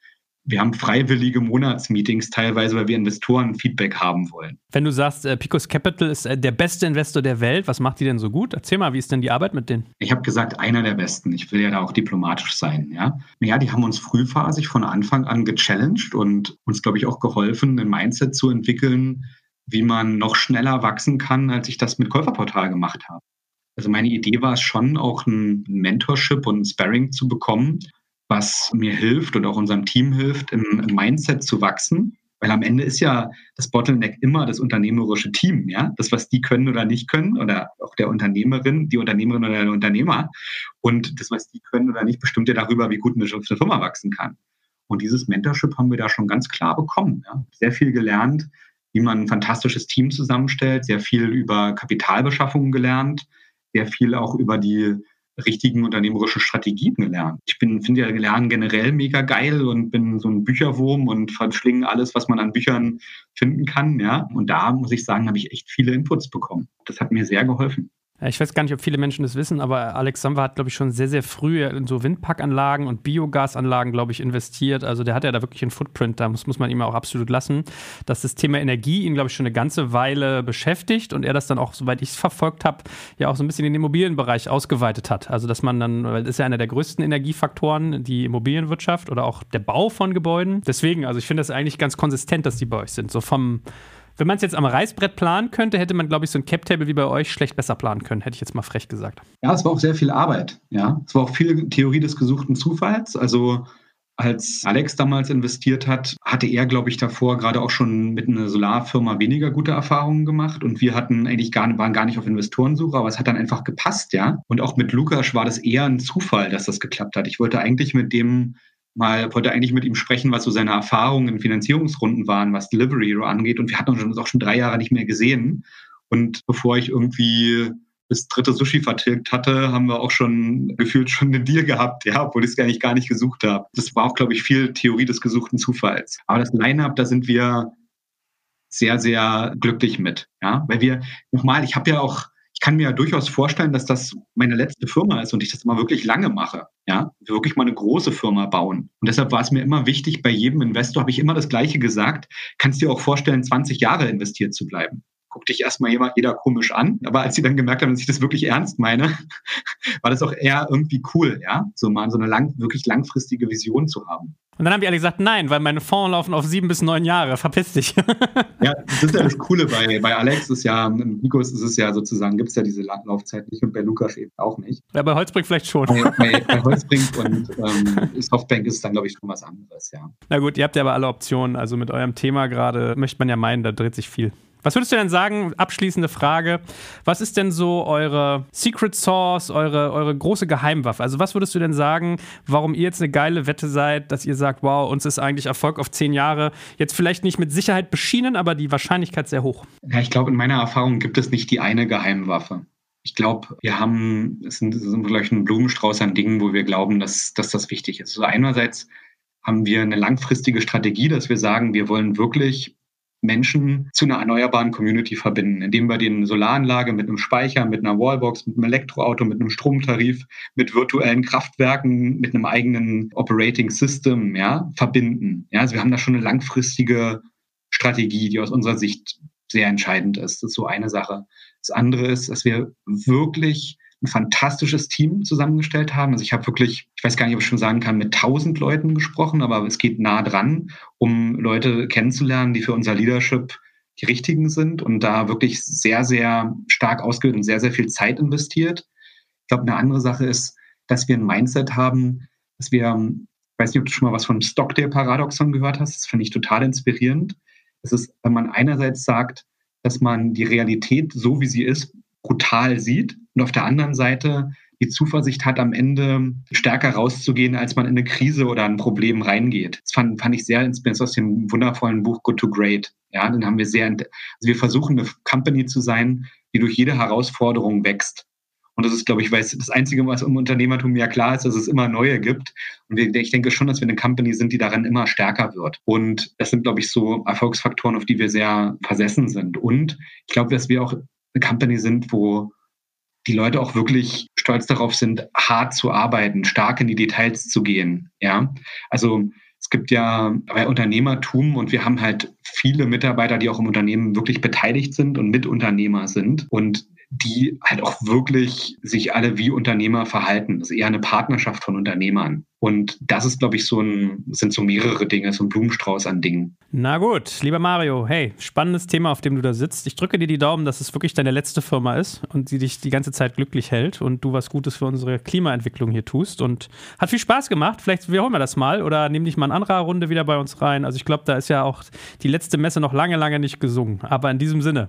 wir haben freiwillige Monatsmeetings teilweise, weil wir Investoren Feedback haben wollen. Wenn du sagst, äh, Picos Capital ist äh, der beste Investor der Welt, was macht die denn so gut? Erzähl mal, wie ist denn die Arbeit mit denen? Ich habe gesagt, einer der besten. Ich will ja da auch diplomatisch sein. Ja, ja die haben uns frühphasig von Anfang an gechallenged und uns, glaube ich, auch geholfen, ein Mindset zu entwickeln, wie man noch schneller wachsen kann, als ich das mit Käuferportal gemacht habe. Also meine Idee war es schon, auch ein Mentorship und ein Sparring zu bekommen, was mir hilft und auch unserem Team hilft, im, Mindset zu wachsen. Weil am Ende ist ja das Bottleneck immer das unternehmerische Team, ja. Das, was die können oder nicht können, oder auch der Unternehmerin, die Unternehmerin oder der Unternehmer. Und das, was die können oder nicht, bestimmt ja darüber, wie gut eine Firma wachsen kann. Und dieses Mentorship haben wir da schon ganz klar bekommen. Ja. Sehr viel gelernt, wie man ein fantastisches Team zusammenstellt, sehr viel über Kapitalbeschaffungen gelernt, sehr viel auch über die richtigen unternehmerischen Strategien gelernt. Ich bin, finde ja Lernen generell mega geil und bin so ein Bücherwurm und verschlinge alles, was man an Büchern finden kann, ja. Und da muss ich sagen, habe ich echt viele Inputs bekommen. Das hat mir sehr geholfen. Ich weiß gar nicht, ob viele Menschen das wissen, aber Alexander hat, glaube ich, schon sehr, sehr früh in so Windparkanlagen und Biogasanlagen, glaube ich, investiert. Also der hat ja da wirklich einen Footprint, da muss, muss man ihm auch absolut lassen, dass das Thema Energie ihn, glaube ich, schon eine ganze Weile beschäftigt und er das dann auch, soweit ich es verfolgt habe, ja auch so ein bisschen in den Immobilienbereich ausgeweitet hat. Also dass man dann, weil das ist ja einer der größten Energiefaktoren, die Immobilienwirtschaft oder auch der Bau von Gebäuden. Deswegen, also ich finde das eigentlich ganz konsistent, dass die bei euch sind. So vom wenn man es jetzt am Reißbrett planen könnte, hätte man, glaube ich, so ein Cap-Table wie bei euch schlecht besser planen können, hätte ich jetzt mal frech gesagt. Ja, es war auch sehr viel Arbeit. Ja, es war auch viel Theorie des gesuchten Zufalls. Also als Alex damals investiert hat, hatte er, glaube ich, davor gerade auch schon mit einer Solarfirma weniger gute Erfahrungen gemacht. Und wir hatten eigentlich gar, waren gar nicht auf Investorensuche, aber es hat dann einfach gepasst, ja. Und auch mit Lukas war das eher ein Zufall, dass das geklappt hat. Ich wollte eigentlich mit dem mal, wollte eigentlich mit ihm sprechen, was so seine Erfahrungen in Finanzierungsrunden waren, was Delivery angeht. Und wir hatten uns auch schon drei Jahre nicht mehr gesehen. Und bevor ich irgendwie das dritte Sushi vertilgt hatte, haben wir auch schon gefühlt schon einen Deal gehabt, ja, obwohl ich es nicht, gar nicht gesucht habe. Das war auch, glaube ich, viel Theorie des gesuchten Zufalls. Aber das Line-Up, da sind wir sehr, sehr glücklich mit, ja, weil wir, nochmal, ich habe ja auch kann mir ja durchaus vorstellen, dass das meine letzte Firma ist und ich das mal wirklich lange mache. Ja, wirklich mal eine große Firma bauen. Und deshalb war es mir immer wichtig, bei jedem Investor habe ich immer das Gleiche gesagt. Kannst dir auch vorstellen, 20 Jahre investiert zu bleiben guckt dich erstmal jeder, jeder komisch an. Aber als sie dann gemerkt haben, dass ich das wirklich ernst meine, war das auch eher irgendwie cool, ja, so mal so eine lang, wirklich langfristige Vision zu haben. Und dann haben die alle gesagt, nein, weil meine Fonds laufen auf sieben bis neun Jahre, verpiss dich. ja, das ist ja das Coole bei, bei Alex, ist ja, Nikos ist es ja sozusagen, gibt es ja diese Laufzeit nicht und bei Lukas eben auch nicht. Ja, bei Holzbrink vielleicht schon. Bei, bei, bei Holzbrink und ähm, Softbank ist es dann, glaube ich, schon was anderes, ja. Na gut, ihr habt ja aber alle Optionen, also mit eurem Thema gerade möchte man ja meinen, da dreht sich viel. Was würdest du denn sagen, abschließende Frage, was ist denn so eure Secret Source, eure, eure große Geheimwaffe? Also was würdest du denn sagen, warum ihr jetzt eine geile Wette seid, dass ihr sagt, wow, uns ist eigentlich Erfolg auf zehn Jahre jetzt vielleicht nicht mit Sicherheit beschienen, aber die Wahrscheinlichkeit sehr hoch? Ja, ich glaube, in meiner Erfahrung gibt es nicht die eine Geheimwaffe. Ich glaube, wir haben, es sind, es sind vielleicht ein Blumenstrauß an Dingen, wo wir glauben, dass, dass das wichtig ist. Also einerseits haben wir eine langfristige Strategie, dass wir sagen, wir wollen wirklich Menschen zu einer erneuerbaren Community verbinden, indem wir den Solaranlage mit einem Speicher, mit einer Wallbox, mit einem Elektroauto, mit einem Stromtarif, mit virtuellen Kraftwerken, mit einem eigenen Operating System, ja, verbinden. Ja, also wir haben da schon eine langfristige Strategie, die aus unserer Sicht sehr entscheidend ist. Das ist so eine Sache. Das andere ist, dass wir wirklich ein fantastisches Team zusammengestellt haben. Also ich habe wirklich, ich weiß gar nicht, ob ich schon sagen kann, mit tausend Leuten gesprochen, aber es geht nah dran, um Leute kennenzulernen, die für unser Leadership die richtigen sind und da wirklich sehr, sehr stark ausgebildet und sehr, sehr viel Zeit investiert. Ich glaube, eine andere Sache ist, dass wir ein Mindset haben, dass wir, ich weiß nicht, ob du schon mal was von Stockdale-Paradoxon gehört hast, das finde ich total inspirierend. Es ist, wenn man einerseits sagt, dass man die Realität so, wie sie ist, brutal sieht und auf der anderen Seite die Zuversicht hat, am Ende stärker rauszugehen, als man in eine Krise oder ein Problem reingeht. Das fand, fand ich sehr inspirierend aus dem wundervollen Buch Good to Great. Ja, dann haben wir sehr, also wir versuchen eine Company zu sein, die durch jede Herausforderung wächst. Und das ist, glaube ich, weil das Einzige, was im Unternehmertum ja klar ist, dass es immer neue gibt. Und ich denke schon, dass wir eine Company sind, die daran immer stärker wird. Und das sind, glaube ich, so Erfolgsfaktoren, auf die wir sehr versessen sind. Und ich glaube, dass wir auch eine Company sind, wo die Leute auch wirklich stolz darauf sind, hart zu arbeiten, stark in die Details zu gehen. Ja, also Es gibt ja bei Unternehmertum und wir haben halt viele Mitarbeiter, die auch im Unternehmen wirklich beteiligt sind und Mitunternehmer sind. Und die halt auch wirklich sich alle wie Unternehmer verhalten. Das ist eher eine Partnerschaft von Unternehmern. Und das ist, glaube ich, so ein, sind so mehrere Dinge, so ein Blumenstrauß an Dingen. Na gut, lieber Mario, hey, spannendes Thema, auf dem du da sitzt. Ich drücke dir die Daumen, dass es wirklich deine letzte Firma ist und sie dich die ganze Zeit glücklich hält und du was Gutes für unsere Klimaentwicklung hier tust. Und hat viel Spaß gemacht. Vielleicht wiederholen wir das mal oder nehmen dich mal in anderer Runde wieder bei uns rein. Also ich glaube, da ist ja auch die letzte Messe noch lange, lange nicht gesungen. Aber in diesem Sinne,